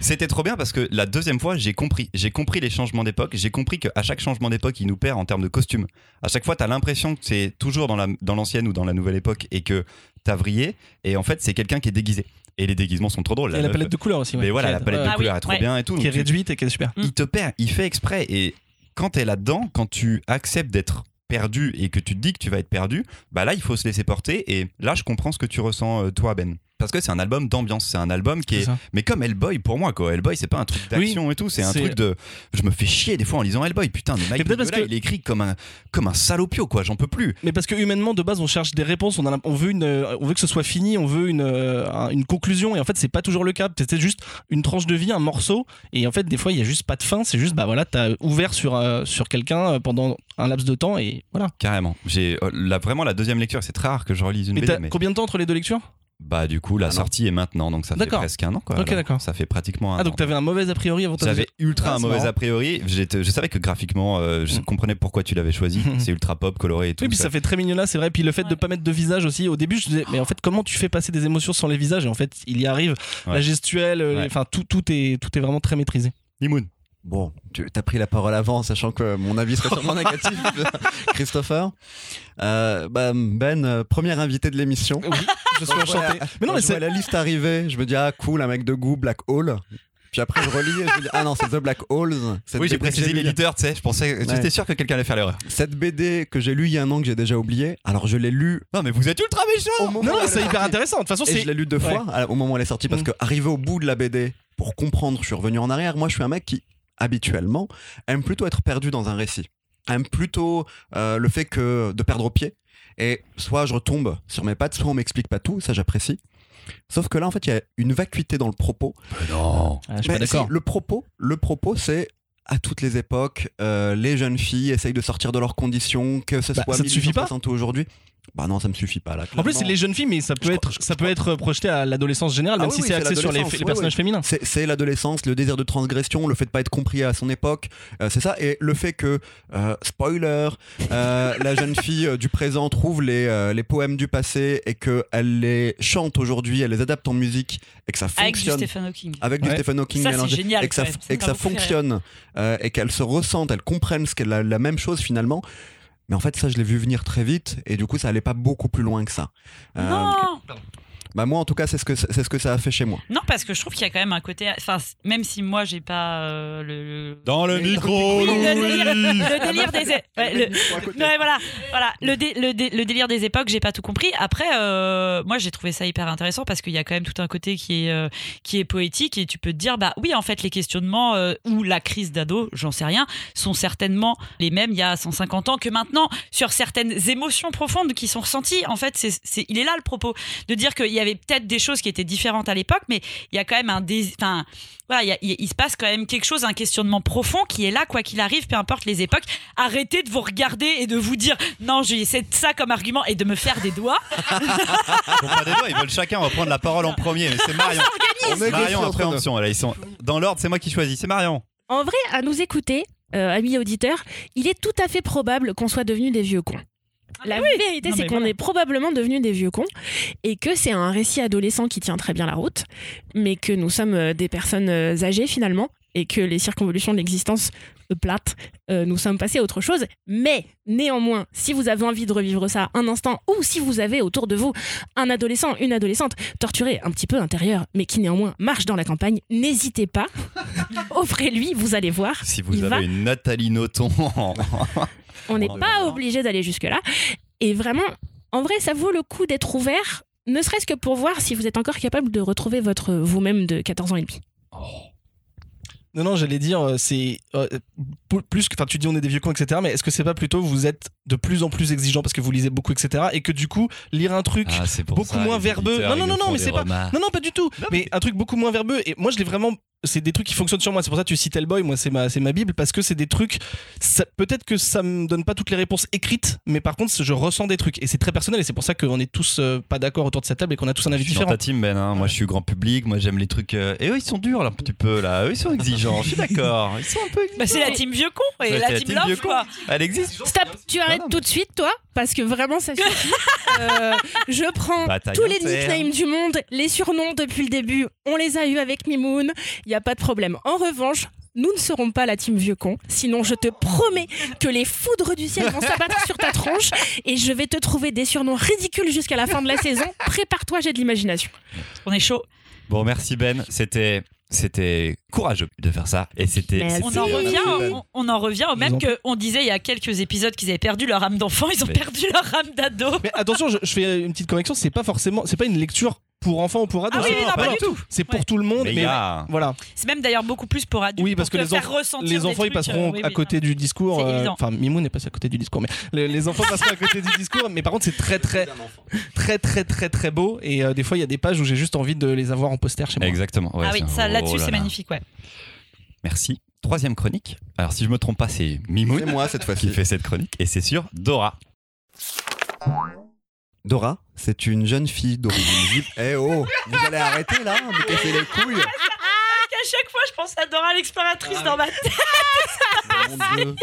C'était trop bien parce que la deuxième fois, j'ai compris. J'ai compris les changements d'époque. J'ai compris qu'à chaque changement d'époque, il nous perd en termes de costumes. À chaque fois, tu as l'impression que c'est toujours dans la- dans l'ancienne ou dans la nouvelle époque et que t'as vrillé. Et en fait, c'est quelqu'un qui est déguisé. Et les déguisements sont trop drôles. Et la meuf- palette de couleurs aussi. ouais. Mais voilà, la palette de Ah oui, couleurs est trop ouais. bien et tout. qui est Donc, réduite et qui est super. il te perd, il fait exprès. Et quand t'es là-dedans, quand tu acceptes d'être perdu et que tu te dis que tu vas être perdu, bah là, il faut se laisser porter. Et là, je comprends ce que tu ressens, euh, toi, Ben. Parce que c'est un album d'ambiance, c'est un album qui est. Mais comme Hellboy, pour moi, quoi. Hellboy, c'est pas un truc d'action et tout, c'est un truc de. Je me fais chier des fois en lisant Hellboy. Putain, mais Mike Mignola, que- il écrit comme un, comme un salopio, quoi. J'en peux plus. Mais parce que humainement de base on cherche des réponses, on, a, l'imp- on veut une, on veut que ce soit fini, on veut une, euh, un- une conclusion et en fait c'est pas toujours le cas. C'était juste une tranche de vie, un morceau et en fait des fois il y a juste pas de fin. C'est juste bah voilà t'as ouvert sur euh, sur quelqu'un euh, pendant un laps de temps et voilà. Carrément. J'ai euh, vraiment la deuxième lecture, c'est très rare que je relise une Mais BD. Mais combien de temps entre les deux lectures? Bah du coup, la Ah sortie est maintenant, donc ça fait presque un an, quoi. Ok, d'accord. Ça fait pratiquement un Ah donc t'avais un mauvais a priori avant ta J'avais ultra Ah, un mauvais marrant. a priori. J'étais- Je savais que graphiquement, euh, je Mm. comprenais pourquoi tu l'avais choisi. C'est ultra pop, coloré et tout. Oui, puis ça fait très mignon là, c'est vrai. Puis le fait de Ouais. pas mettre de visage aussi. Au début, je disais, mais en fait, comment tu fais passer des émotions sans les visages? Et en fait, il y arrive. La gestuelle, euh, Ouais. enfin, tout, tout, est, tout est vraiment très maîtrisé. Nimoun. Bon, tu as pris la parole avant, sachant que mon avis serait sûrement négatif, Christopher. Euh, bah, ben, euh, premier invité de l'émission. Oui, je suis enchanté. Mais non, mais c'est. la liste arriver, je me dis, ah cool, un mec de goût, Black Hole. Puis après, je relis et je me dis, ah non, c'est The Black Holes. Oui, j'ai précisé l'éditeur, tu sais. Je pensais, Ouais. j'étais sûr que quelqu'un allait faire l'erreur. Cette BD que j'ai lue il y a un an que j'ai déjà oublié. Alors, je l'ai lue Non, mais vous êtes ultra méchant. Non, c'est est hyper intéressant. De toute façon, c'est. je l'ai lu deux Ouais. fois au moment où elle est sortie parce Mm. que arrivé au bout de la BD pour comprendre, je suis revenu en arrière. Moi, je suis un mec qui habituellement aime plutôt être perdu dans un récit, aime plutôt euh, le fait que de perdre au pied. Et soit je retombe sur mes pattes, soit on m'explique pas tout, ça j'apprécie. Sauf que là, en fait, il y a une vacuité dans le propos. non. Ah, je suis pas d'accord. si, le propos, le propos, c'est à toutes les époques, euh, les jeunes filles essayent de sortir de leurs conditions, que ce Bah, soit ça te suffit pas? 1860 ou aujourd'hui. Bah non, ça me suffit pas là. En plus, c'est les jeunes filles, mais ça peut Je être, crois- je ça peut crois- être projeté à l'adolescence générale, Ah même oui, si oui, c'est axé sur les, l'adolescence, les oui, personnages oui. féminins. C'est c'est l'adolescence, le désir de transgression, le fait de pas être compris à son époque, euh, c'est ça. Et le fait que, euh, spoiler, euh, la jeune fille du présent trouve les, euh, les poèmes du passé et qu'elle les chante aujourd'hui, elle les adapte en musique et que ça Avec du fonctionne. Stephen Hawking. avec du. Stephen Hawking Ça, c'est mélangé génial, et que ça, et que Ça fonctionne euh, et qu'elle se ressentent, elles comprennent ce qu'est la, la même chose finalement. Mais en fait, ça, je l'ai vu venir très vite et du coup, ça allait pas beaucoup plus loin que ça. Euh, bah moi, en tout cas, c'est ce que c'est ce que ça a fait chez moi. non, parce que je trouve qu'il y a quand même un côté. Enfin, même si moi j'ai pas euh, le, le- Dans le micro, le délire, des. ouais, voilà, voilà. Le, dé- le, dé- le délire des époques, j'ai pas tout compris. Après, euh, moi, j'ai trouvé ça hyper intéressant parce qu'il y a quand même tout un côté qui est, euh, qui est poétique et tu peux te dire, bah oui, en fait, les questionnements euh, ou la crise d'ado, j'en sais rien, sont certainement les mêmes il y a 150 ans que maintenant sur certaines émotions profondes qui sont ressenties. En fait, c'est, il est là le propos de dire qu'il y avait peut-être des choses qui étaient différentes à l'époque, mais il y a quand même un dés- enfin, voilà, il, y a- il- il se passe quand même quelque chose, un questionnement profond qui est là, quoi qu'il arrive, peu importe les époques. Arrêtez de vous regarder et de vous dire non, j'ai c'est ça comme argument et de me faire des doigts. Ils ont pas des doigts, ils veulent chacun reprendre la parole en premier. Mais c'est Marion. On Marion préemption. Là, ils sont dans l'ordre. C'est moi qui choisis. C'est Marion. En vrai, à nous écouter, euh, amis auditeurs, il est tout à fait probable qu'on soit devenus des vieux cons. La vérité, c'est qu'on voilà. est probablement devenus des vieux cons et que c'est un récit adolescent qui tient très bien la route, mais que nous sommes euh, des personnes euh, âgées finalement et que les circonvolutions de l'existence plate, euh, nous sommes passés à autre chose. Mais néanmoins, si vous avez envie de revivre ça un instant ou si vous avez autour de vous un adolescent, une adolescente torturée, un petit peu intérieure, mais qui néanmoins marche dans la campagne, n'hésitez pas, offrez-lui, vous allez voir. Si vous avez va- une Nathalie Noton. On n'est Oh, pas obligé d'aller jusque-là. Et vraiment, en vrai, ça vaut le coup d'être ouvert, ne serait-ce que pour voir si vous êtes encore capable de retrouver votre vous-même de 14 ans et demi. Non, non, j'allais dire, euh, c'est euh, plus que, enfin, tu dis on est des vieux cons, etc. Mais est-ce que c'est pas plutôt vous êtes de plus en plus exigeant parce que vous lisez beaucoup, etc. Et que du coup, lire un truc Ah, beaucoup ça, moins verbeux. Non, non, non, non, mais c'est pas. Non, non, pas du tout. Non, mais mais- un truc beaucoup moins verbeux. Et moi, je l'ai vraiment c'est des trucs qui fonctionnent sur moi. C'est pour ça que tu cites Hellboy, moi c'est ma, c'est ma bible, parce que c'est des trucs. Peut-être que ça me donne pas toutes les réponses écrites, mais par contre je ressens des trucs et c'est très personnel et c'est pour ça qu'on est tous euh, pas d'accord autour de cette table et qu'on a tous un avis Je suis dans différent. ta team, Ben. hein. Moi, je suis grand public. Moi, j'aime les trucs. euh, Et eux, ils sont durs, là, un petit peu, là. Eux, ils sont exigeants. Je suis d'accord. Ils sont un peu exigeants. Bah, c'est la team vieux con et Ouais, la c'est team love, quoi. Elle existe. Stop, tu arrêtes non, mais- tout de suite, toi, parce que vraiment, ça suffit. Euh, je prends Bataille tous les nicknames du monde, les surnoms depuis le début, on les a eus avec Mimoun, il n'y a pas de problème. En revanche, nous ne serons pas la team vieux con, sinon je te promets que les foudres du ciel vont s'abattre sur ta tronche et je vais te trouver des surnoms ridicules jusqu'à la fin de la saison. Prépare-toi, j'ai de l'imagination. On est chaud. Bon, merci, Ben. C'était. C'était courageux de faire ça et c'était. On en revient, on, on en revient au même en qu'on disait il y a quelques épisodes qu'ils avaient perdu leur âme d'enfant, ils ont Mais- perdu leur âme d'ado. Mais attention, je, je fais une petite correction, c'est pas forcément, c'est pas une lecture pour enfants ou pour ados. Ah oui, c'est non, pas non, du tout. C'est pour Ouais. tout le monde, mais voilà. C'est même d'ailleurs beaucoup plus pour adultes. Oui, parce pour que les, enfants- les ils passeront euh, oui, à côté du discours. Euh. Enfin, Mimoun n'est pas à côté du discours, mais les, les enfants passeront à côté du discours. Mais par contre, c'est très, très, très, très, très, très beau. Et euh, des fois, il y a des pages où j'ai juste envie de les avoir en poster chez moi. Exactement. ouais, ah oui, ça oh là-dessus là c'est magnifique, ouais. Merci. Troisième chronique. Alors, si je me trompe pas, c'est Mimoun C'est moi cette qui fois-ci. fait cette chronique et c'est sur Dora. Dora, c'est une jeune fille d'origine juive. Eh oh, vous allez arrêter là, me casser les couilles. À chaque fois, je pense à Dora l'exploratrice Ah dans ma tête. Mon Dieu.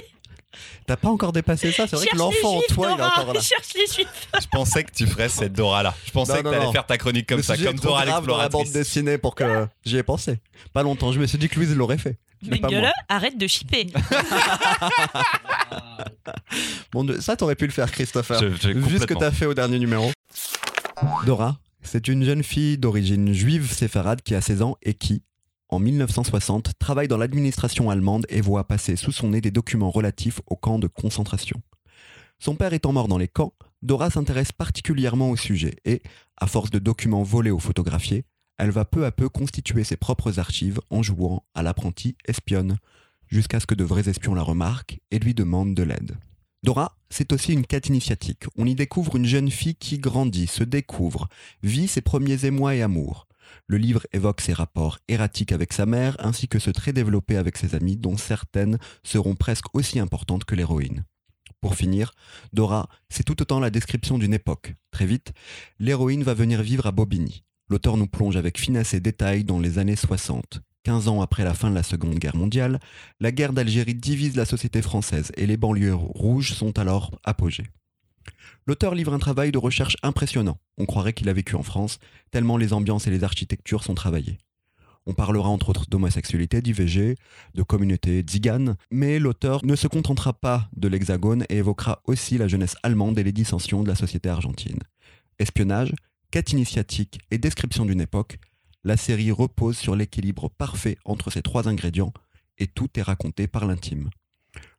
T'as pas encore dépassé ça, c'est vrai que l'enfant en toi, il est Dora. encore là. Cherche les juifs. Je pensais que tu ferais cette Dora-là. Je pensais Non, que t'allais faire ta chronique comme Le ça, sujet comme est trop Dora grave dans la bande l'exploratrice. dessinée pour que j'y ai pensé. Pas longtemps, je me suis dit que Louise l'aurait fait. Mais pas moi. arrête de shipper. Mon Dieu, ça t'aurais pu le faire, Christopher. Je- je- Vu ce que t'as fait au dernier numéro. Dora, c'est une jeune fille d'origine juive séfarade qui a 16 ans et qui, en 1960, travaille dans l'administration allemande et voit passer sous son nez des documents relatifs aux camps de concentration. Son père étant mort dans les camps, Dora s'intéresse particulièrement au sujet et, à force de documents volés ou photographiés, elle va peu à peu constituer ses propres archives en jouant à l'apprenti espionne, jusqu'à ce que de vrais espions la remarquent et lui demandent de l'aide. Dora, c'est aussi une quête initiatique. On y découvre une jeune fille qui grandit, se découvre, vit ses premiers émois et amours. Le livre évoque ses rapports erratiques avec sa mère ainsi que ceux très développés avec ses amies dont certaines seront presque aussi importantes que l'héroïne. Pour finir, Dora, c'est tout autant la description d'une époque. Très vite, l'héroïne va venir vivre à Bobigny. L'auteur nous plonge avec finesse et détail dans les années 60. 15 ans après la fin de la Seconde Guerre mondiale, la guerre d'Algérie divise la société française et les banlieues rouges sont alors apogées. L'auteur livre un travail de recherche impressionnant. On croirait qu'il a vécu en France, tellement les ambiances et les architectures sont travaillées. On parlera entre autres d'homosexualité, d'IVG, de communauté tzigane, mais l'auteur ne se contentera pas de l'hexagone et évoquera aussi la jeunesse allemande et les dissensions de la société argentine. Espionnage, quête initiatique et description d'une époque, la série repose sur l'équilibre parfait entre ces trois ingrédients et tout est raconté par l'intime.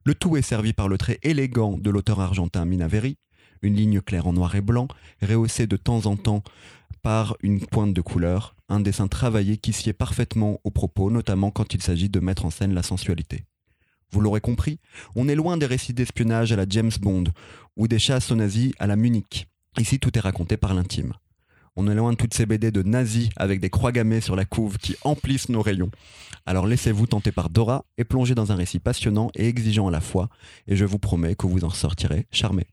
Le tout est servi par le trait élégant de l'auteur argentin Minaveri, une ligne claire en noir et blanc, rehaussée de temps en temps par une pointe de couleur, un dessin travaillé qui sied parfaitement au propos, notamment quand il s'agit de mettre en scène la sensualité. Vous l'aurez compris, on est loin des récits d'espionnage à la James Bond ou des chasses aux nazis à la Munich. Ici, tout est raconté par l'intime. On est loin de toutes ces BD de nazis avec des croix gammées sur la couve qui emplissent nos rayons. Alors laissez-vous tenter par Dora et plongez dans un récit passionnant et exigeant à la fois, et je vous promets que vous en sortirez charmé.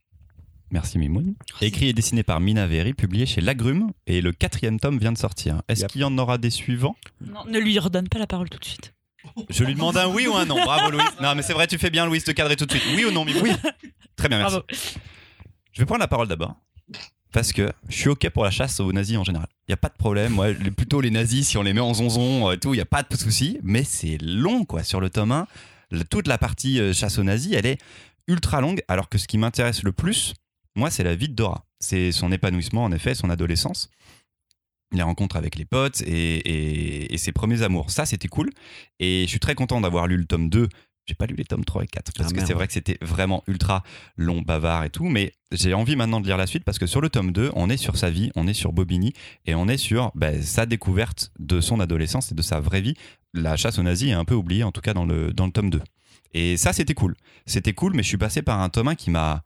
Merci Mimoun. Écrit et dessiné par Mina Veri, publié chez Lagrume, et le quatrième tome vient de sortir. Est-ce Yep. qu'il y en aura des suivants? Non, ne lui redonne pas la parole tout de suite. Je lui demande un oui ou un non. Bravo Louis. Non mais c'est vrai, tu fais bien Louis de cadrer tout de suite. Oui ou non Mimoun? Oui. Très bien, merci. Bravo. Je vais prendre la parole d'abord. Parce que je suis OK pour la chasse aux nazis en général. Il n'y a pas de problème. Moi, plutôt les nazis, si on les met en zonzon et tout, il n'y a pas de souci. Mais c'est long, quoi. Sur le tome 1, le- toute la partie euh, chasse aux nazis, elle est ultra longue. Alors que ce qui m'intéresse le plus, moi, c'est la vie de Dora. C'est son épanouissement, en effet, son adolescence. Les rencontres avec les potes et, et- et ses premiers amours. Ça, c'était cool. Et je suis très content d'avoir lu le tome 2. J'ai pas lu les tomes 3 et 4 parce Ah, que c'est vrai que c'était vraiment ultra long, bavard et tout. Mais j'ai envie maintenant de lire la suite parce que sur le tome 2, on est sur sa vie, on est sur Bobigny et on est sur ben, sa découverte de son adolescence et de sa vraie vie. La chasse aux nazis est un peu oubliée, en tout cas dans le, dans le tome 2. Et ça, c'était cool. C'était cool, mais je suis passé par un tome 1 qui m'a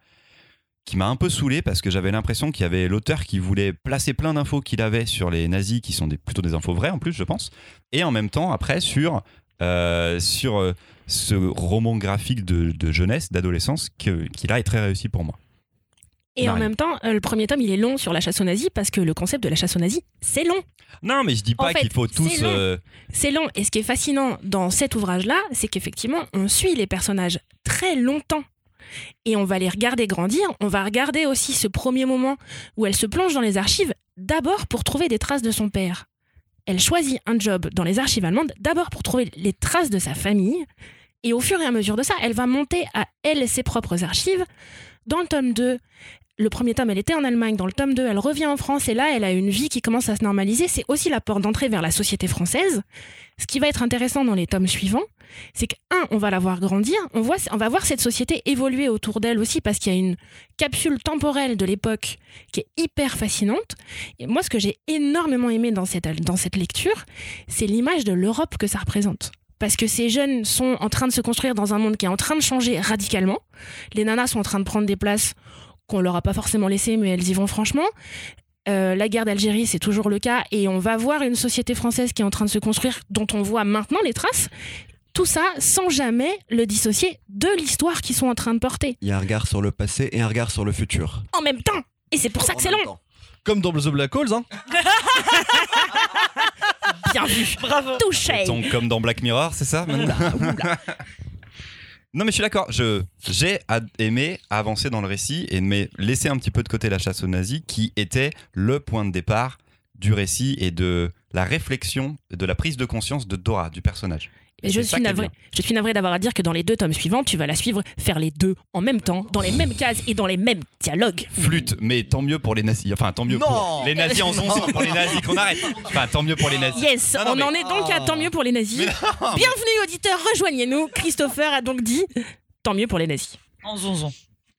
qui m'a un peu saoulé parce que j'avais l'impression qu'il y avait l'auteur qui voulait placer plein d'infos qu'il avait sur les nazis, qui sont des, plutôt des infos vraies en plus, je pense, et en même temps après sur euh, sur euh, ce roman graphique de, de jeunesse, d'adolescence, que- qui là est très réussi pour moi. Et en même temps, euh, le premier tome, il est long sur la chasse aux nazis parce que le concept de la chasse aux nazis, c'est long. Non, mais je dis En pas fait, qu'il faut tous. c'est long. euh, C'est long. Et ce qui est fascinant dans cet ouvrage-là, c'est qu'effectivement, on suit les personnages très longtemps. Et on va les regarder grandir. On va regarder aussi ce premier moment où elle se plonge dans les archives, d'abord pour trouver des traces de son père. Elle choisit un job dans les archives allemandes, d'abord pour trouver les traces de sa famille. Et au fur et à mesure de ça, elle va monter à elle ses propres archives. Dans le tome 2, le premier tome, elle était en Allemagne. Dans le tome 2, elle revient en France et là, elle a une vie qui commence à se normaliser. C'est aussi la porte d'entrée vers la société française. Ce qui va être intéressant dans les tomes suivants, c'est que, un, on va la voir grandir, on, voit, on va voir cette société évoluer autour d'elle aussi parce qu'il y a une capsule temporelle de l'époque qui est hyper fascinante. Et moi, ce que j'ai énormément aimé dans cette, dans cette lecture, c'est l'image de l'Europe que ça représente. Parce que ces jeunes sont en train de se construire dans un monde qui est en train de changer radicalement. Les nanas sont en train de prendre des places qu'on leur a pas forcément laissées, mais elles y vont franchement. Euh, la guerre d'Algérie, c'est toujours le cas, et on va voir une société française qui est en train de se construire, dont on voit maintenant les traces. Tout ça sans jamais le dissocier de l'histoire qu'ils sont en train de porter. Il y a un regard sur le passé et un regard sur le futur. En même temps Et c'est pour ça que c'est long Comme dans The Black Holes, hein. Bien vu Bravo. Touché sont comme dans Black Mirror, c'est ça maintenant Non mais je suis d'accord, je j'ai aimé avancer dans le récit et mais laisser un petit peu de côté la chasse aux nazis qui était le point de départ du récit et de la réflexion, de la prise de conscience de Dora, du personnage. Et je suis navré, bien. je suis navré d'avoir à dire que dans les deux tomes suivants, tu vas la suivre faire les deux en même temps, dans les mêmes cases et dans les mêmes dialogues. Flûte, mais tant mieux pour les nazis. Enfin, tant mieux Non pour les nazis en son c'est pour les nazis qu'on arrête. Enfin, tant mieux pour les nazis. Yes, Non, non, on mais- en est donc à tant mieux pour les nazis. Mais non, Bienvenue auditeurs, rejoignez-nous. Christopher a donc dit tant mieux pour les nazis. En zonzon.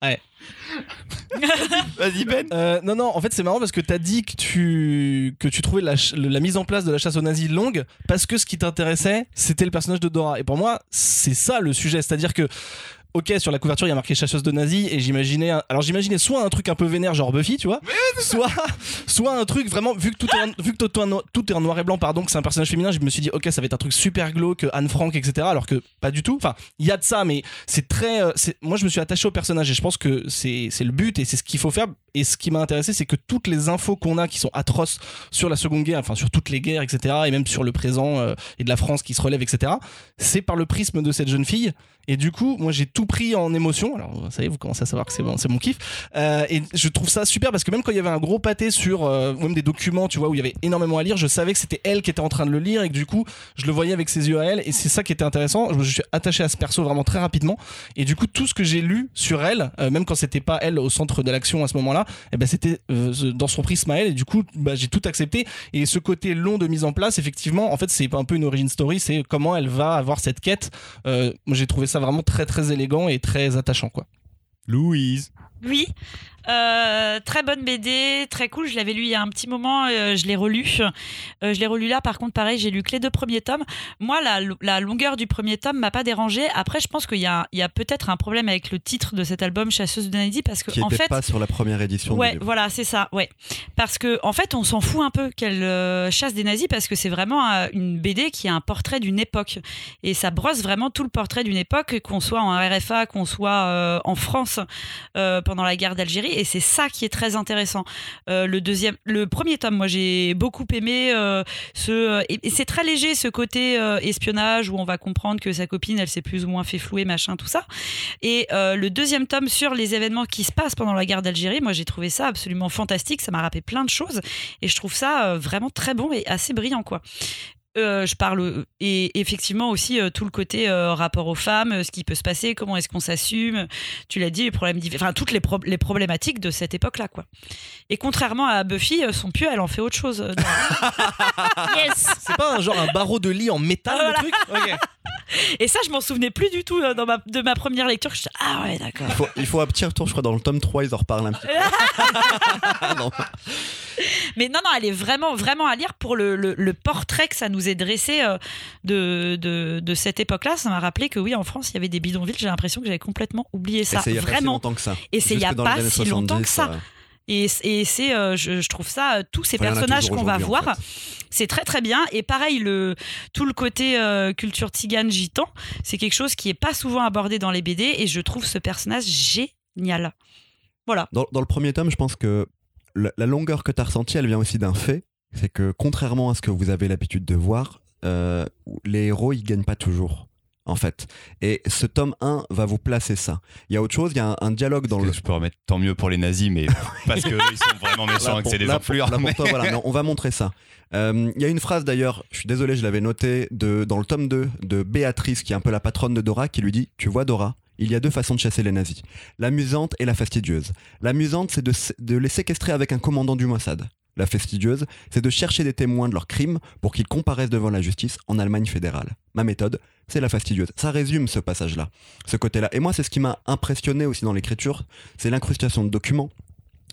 Vas-y Ben. Euh, non, non, en fait, c'est marrant parce que t'as dit que tu, que tu trouvais la, ch- la mise en place de la chasse aux nazis longue parce que ce qui t'intéressait, c'était le personnage de Dora. Et pour moi, c'est ça le sujet. C'est-à-dire que, ok, sur la couverture, il y a marqué chasseuse de nazis et j'imaginais, un- alors j'imaginais soit un truc un peu vénère, genre Buffy, tu vois, soit, soit un truc vraiment, vu que tout est en, vu que tout est en, noir et blanc, pardon, que c'est un personnage féminin, je me suis dit, ok, ça va être un truc super glauque, Anne Frank, etc. Alors que pas du tout. Enfin, il y a de ça, mais c'est très. euh, moi, je me suis attaché au personnage et je pense que c'est c'est le but et c'est ce qu'il faut faire. Et ce qui m'a intéressé, c'est que toutes les infos qu'on a qui sont atroces sur la Seconde Guerre, enfin sur toutes les guerres, etc., et même sur le présent euh, et de la France qui se relève, etc., c'est par le prisme de cette jeune fille. Et du coup, moi, j'ai tout pris en émotion. Alors, vous savez, vous commencez à savoir que c'est mon kiff. Euh, et je trouve ça super parce que même quand il y avait un gros pâté sur, euh, même des documents, tu vois, où il y avait énormément à lire, je savais que c'était elle qui était en train de le lire et que du coup, je le voyais avec ses yeux à elle. Et c'est ça qui était intéressant. Je me suis attaché à ce perso vraiment très rapidement. Et du coup, tout ce que j'ai lu sur elle, euh, même quand c'était pas elle au centre de l'action à ce moment-là, eh ben c'était euh, dans son prisme à elle. Et du coup, bah, j'ai tout accepté. Et ce côté long de mise en place, effectivement, en fait, c'est un peu une origin story. C'est comment elle va avoir cette quête. Euh, moi, j'ai trouvé ça vraiment très très élégant et très attachant, quoi. Louise. Oui. Euh, très bonne BD, très cool. Je l'avais lu il y a un petit moment, euh, je l'ai relu. Euh, je l'ai relu là, par contre, pareil, j'ai lu que les deux premiers tomes. Moi, la, la longueur du premier tome m'a pas dérangé. Après, je pense qu'il y a, peut-être un problème avec le titre de cet album, Chasseuse de Nancy, parce que Qui en fait, pas sur la première édition. Ouais, voilà, c'est ça, ouais. Parce que en fait, on s'en fout un peu qu'elle chasse des nazis parce que c'est vraiment une BD qui a un portrait d'une époque et ça brosse vraiment tout le portrait d'une époque, qu'on soit en RFA, qu'on soit en France pendant la guerre d'Algérie et c'est ça qui est très intéressant. Euh, le deuxième, le premier tome, moi j'ai beaucoup aimé euh, ce et, et c'est très léger ce côté euh, espionnage où on va comprendre que sa copine, elle s'est plus ou moins fait flouer, machin, tout ça. Et euh, le deuxième tome sur les événements qui se passent pendant la guerre d'Algérie, moi j'ai trouvé ça absolument fantastique. Ça m'a rappelé plein de choses et je trouve ça euh, vraiment très bon et assez brillant quoi. Euh, je parle euh, et effectivement aussi euh, tout le côté euh, rapport aux femmes, euh, ce qui peut se passer, comment est-ce qu'on s'assume. Tu l'as dit, les problèmes, enfin toutes les, pro- les problématiques de cette époque-là quoi. Et contrairement à Buffy, euh, son pieu, elle en fait autre chose. euh, dans- Yes C'est pas un genre un barreau de lit en métal, Voilà. le truc. Et ça, je m'en souvenais plus du tout euh, dans ma, de ma première lecture. Je ah ouais, d'accord. Il faut, il faut un petit retour, je crois, dans le tome 3, ils en reparlent un petit peu. Non. Mais non, non, elle est vraiment, vraiment à lire pour le, le- le portrait que ça nous est dressé euh, de, de, de cette époque-là. Ça m'a rappelé que oui, en France, il y avait des bidonvilles. J'ai l'impression que j'avais complètement oublié Et ça. c'est il y a pas si longtemps que ça. Et c'est il y a pas si longtemps que 70, ça. euh, Et, et c'est, euh, je, je trouve ça, euh, tous ces enfin, personnages qu'on va en voir, fait. c'est très très bien. Et pareil, le, tout le côté euh, culture tigane gitan, c'est quelque chose qui est pas souvent abordé dans les BD et je trouve ce personnage génial. Voilà. Dans, dans le premier tome, je pense que la, la longueur que tu as ressentie, elle vient aussi d'un fait. C'est que contrairement à ce que vous avez l'habitude de voir, les héros, ils gagnent pas toujours. En fait. Et ce tome 1 va vous placer ça. Il y a autre chose, il y a un, un dialogue dans le. Je peux remettre tant mieux pour les nazis, mais parce qu'ils sont vraiment méchants et que c'est des enflures. mais- voilà, on va montrer ça. Euh, Il y a une phrase d'ailleurs, je suis désolé, je l'avais notée de, dans le tome 2 de Béatrice, qui est un peu la patronne de Dora, qui lui dit Tu vois, Dora, il y a deux façons de chasser les nazis l'amusante et la fastidieuse. L'amusante, c'est de les séquestrer avec un commandant du Mossad. La fastidieuse, c'est de chercher des témoins de leurs crimes pour qu'ils comparaissent devant la justice en Allemagne fédérale. Ma méthode, c'est la fastidieuse. Ça résume ce passage-là, ce côté-là. Et moi, c'est ce qui m'a impressionné aussi dans l'écriture, c'est l'incrustation de documents.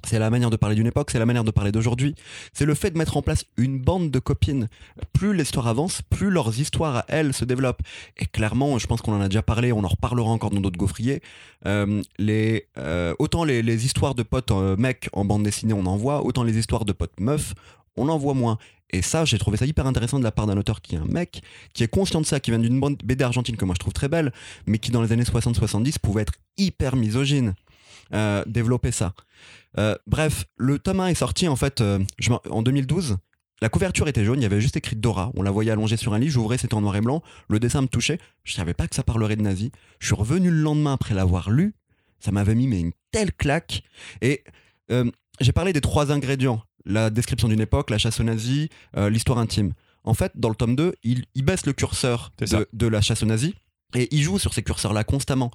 C'est la manière de parler d'une époque, c'est la manière de parler d'aujourd'hui. C'est le fait de mettre en place une bande de copines. Plus l'histoire avance, plus leurs histoires à elles se développent. Et clairement, je pense qu'on en a déjà parlé, on en reparlera encore dans d'autres gaufriers. Euh, les, euh, autant les, histoires de potes euh, mecs en bande dessinée, on en voit, autant les histoires de potes meufs, on en voit moins. Et ça, j'ai trouvé ça hyper intéressant de la part d'un auteur qui est un mec, qui est conscient de ça, qui vient d'une bande BD argentine que moi je trouve très belle, mais qui dans les années 60-70 pouvait être hyper misogyne. Développer ça. Euh, bref, le tome 1 est sorti en fait euh, je en 2012. La couverture était jaune, il y avait juste écrit Dora. On la voyait allongée sur un lit, j'ouvrais, c'était en noir et blanc. Le dessin me touchait. Je savais pas que ça parlerait de nazi. Je suis revenu le lendemain après l'avoir lu. Ça m'avait mis mais une telle claque. Et euh, j'ai parlé des trois ingrédients la description d'une époque, la chasse aux nazis, l'histoire intime. En fait, dans le tome 2, il, il baisse le curseur de la chasse aux nazis. Et il joue sur ces curseurs-là constamment.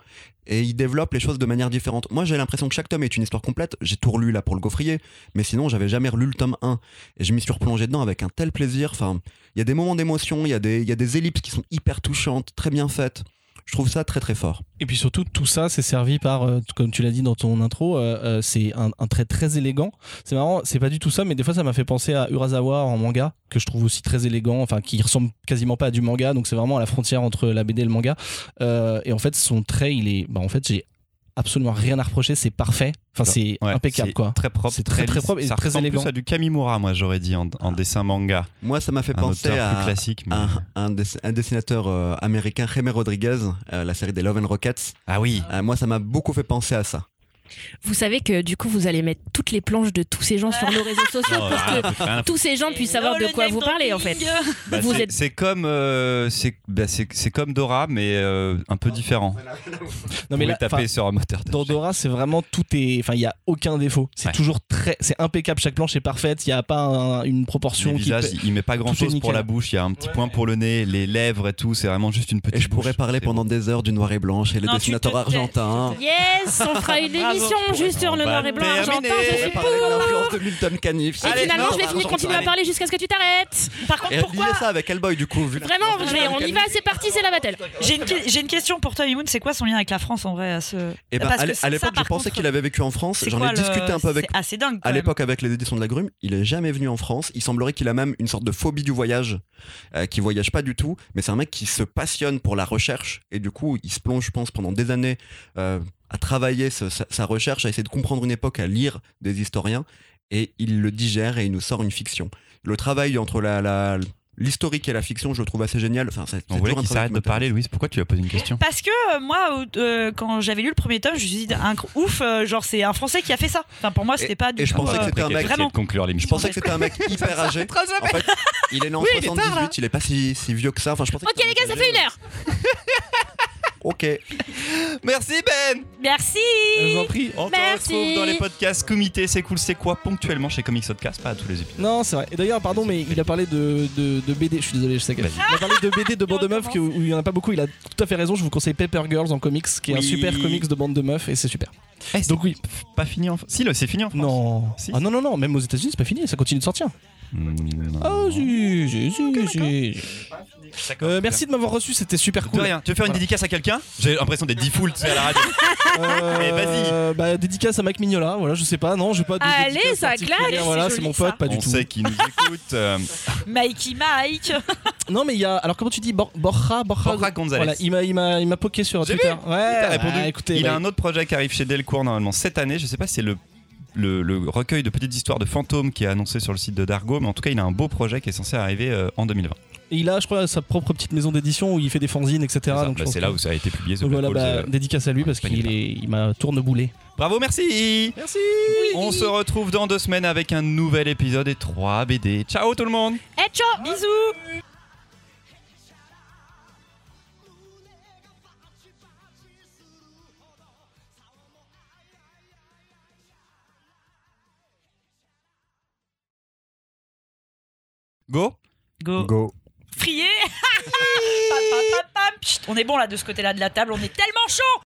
Et il développe les choses de manière différente. Moi, j'ai l'impression que chaque tome est une histoire complète. J'ai tout relu là pour le gaufrier. Mais sinon, j'avais jamais relu le tome 1. Et je m'y suis replongé dedans avec un tel plaisir. Enfin, il y a des moments d'émotion, il y, a des- il y a des ellipses qui sont hyper touchantes, très bien faites. Je trouve ça très très fort. Et puis surtout, tout ça, c'est servi par, euh, comme tu l'as dit dans ton intro, euh, euh, c'est un, trait très élégant. C'est marrant, c'est pas du tout ça, mais des fois, ça m'a fait penser à Urasawa en manga, que je trouve aussi très élégant, enfin, qui ressemble quasiment pas à du manga, donc c'est vraiment à la frontière entre la BD et le manga. Et en fait, son trait, il est, bah, en fait, j'ai absolument rien à reprocher, c'est parfait. Enfin, c'est Ouais, impeccable, c'est quoi. Très propre, C'est très, très propre et ça très ressemble élégant. plus à du Kamimura, moi j'aurais dit en, en dessin manga. Moi, ça m'a fait Un penser à plus classique. mais- un, un dess- un dessinateur euh, américain, Jaime Rodriguez, euh, la série des Love and Rockets. Ah oui. Euh, moi, ça m'a beaucoup fait penser à ça. Vous savez que du coup, vous allez mettre toutes les planches de tous ces gens sur nos réseaux sociaux Non, pour rien que à foutre, rien à foutre. tous ces gens puissent savoir de quoi vous parlez en fait. Bah, Vous c'est- êtes- C'est comme, euh, c'est bah, c'est- c'est comme Dora, mais euh, un peu différent. Non, Vous là, pouvez taper enfin, sur un moteur de Dans. Dora, c'est vraiment tout est. Enfin, il y a aucun défaut. C'est Ouais. toujours très. C'est impeccable. Chaque planche est parfaite. Il y a pas un- une proportion Les qui. visages, peut- il met pas grand tout est chose pour la bouche. Il y a un petit point pour le nez, les lèvres et tout. C'est vraiment juste une petite. Et je pourrais bouche. parler C'est pendant des heures du noir et blanc chez les Non, tu dessinateurs te tais. argentins. Yes, on fera une. Émission juste sur le noir et blanc argentin. Je suis de Milton Caniff. Et finalement, je vais finir continuer à parler jusqu'à ce que tu t'arrêtes. Par contre, Et pourquoi lisez ça avec Hellboy du coup. vu Vraiment, je vais- on y va, c'est parti, c'est la battle. J'ai une, question pour toi, Mimoun. C'est quoi son lien avec la France en vrai à ce... Eh ben, à l'époque, je pensais qu'il avait vécu en France. J'en ai discuté un peu avec. C'est assez dingue. À l'époque, avec les éditions de la Grume, il est jamais venu en France. Il semblerait qu'il a même une sorte de phobie du voyage, euh, qui voyage pas du tout. Mais c'est un mec qui se passionne pour la recherche et du coup, il se plonge, je pense, pendant des années euh, à travailler ce- sa, sa recherche, à essayer de comprendre une époque, à lire des historiens et il le digère et il nous sort une fiction. Le travail entre la, la- l'historique et la fiction, je le trouve assez génial. Enfin, c'est- On voulait qu'il s'arrête de parler. Louise. Pourquoi tu as posé une question? Parce que euh, moi, euh, quand j'avais lu le premier tome, je me suis dit, un, ouf, euh, genre c'est un Français qui a fait ça. Enfin, pour moi, c'était pas du et je tout, pensais que c'était un mec- Vraiment. de conclure Je pensais que c'était un mec hyper âgé. En fait, il est né en Oui, il est tard, 78, là. il est pas si, si vieux que ça. Enfin, je pensais Ok les gars, ça fait une heure. Ok. Merci Ben. Merci. Je vous en prie. On te Merci. retrouve dans les podcasts Comité, c'est cool, c'est quoi ponctuellement chez Comics Podcast, pas à tous les épisodes. Non, c'est vrai. Et d'ailleurs, pardon, mais il a parlé de, de, de BD. Je suis désolé, je sais. Il a parlé de BD de bande de meufs que- où il y en a pas beaucoup. Il a tout à fait raison. Je vous conseille Paper Girls en comics, qui est un Oui. super comics de bande de meufs et c'est super. Eh, c'est Donc oui. pas fini en France. Si, là, c'est fini en France. Non. Si. Ah non non non. Même aux États-Unis, c'est pas fini. Ça continue de sortir. Si, si, si, si. D'accord. Euh, merci de m'avoir reçu, c'était super De cool. rien. Tu veux faire une dédicace à quelqu'un J'ai l'impression d'être default tu sais, à la radio. Euh, Eh, vas-y. Bah, dédicace à Mike Mignola, voilà, je sais pas, non, j'ai pas de. Allez, dédicace ça particulière, claque, Voilà, c'est c'est joli, mon pote, ça. pas du On tout. sait qui nous écoute. euh, Mikey Mike. Non, mais il y a. Alors, comment tu dis Bor- Borja Borja, Borja Gonzalez. Voilà, il m'a, il m'a, il m'a poké sur J'ai Twitter. Ouais, T'as répondu. ah, écoutez, il a un autre projet qui arrive chez Delcourt normalement cette année. Je sais pas si c'est le, le, le recueil de petites histoires de fantômes qui est annoncé sur le site de Dargo, mais en tout cas, il a un beau projet qui est censé arriver euh, en 2020. Et il a, je crois, sa propre petite maison d'édition où il fait des fanzines, etc. C'est Bah, c'est que- là où ça a été publié. Donc voilà, bah, euh. dédicace à lui parce qu'il est, il m'a tourneboulé. Bravo, merci. Merci. On se retrouve dans deux semaines avec un nouvel épisode et 3 BD. Ciao tout le monde. Eh, ciao Bisous. Go. Go. Go. Frier. Pam, pam, pam, pam. Chut, on est bon là de ce côté-là de la table. On est tellement chaud.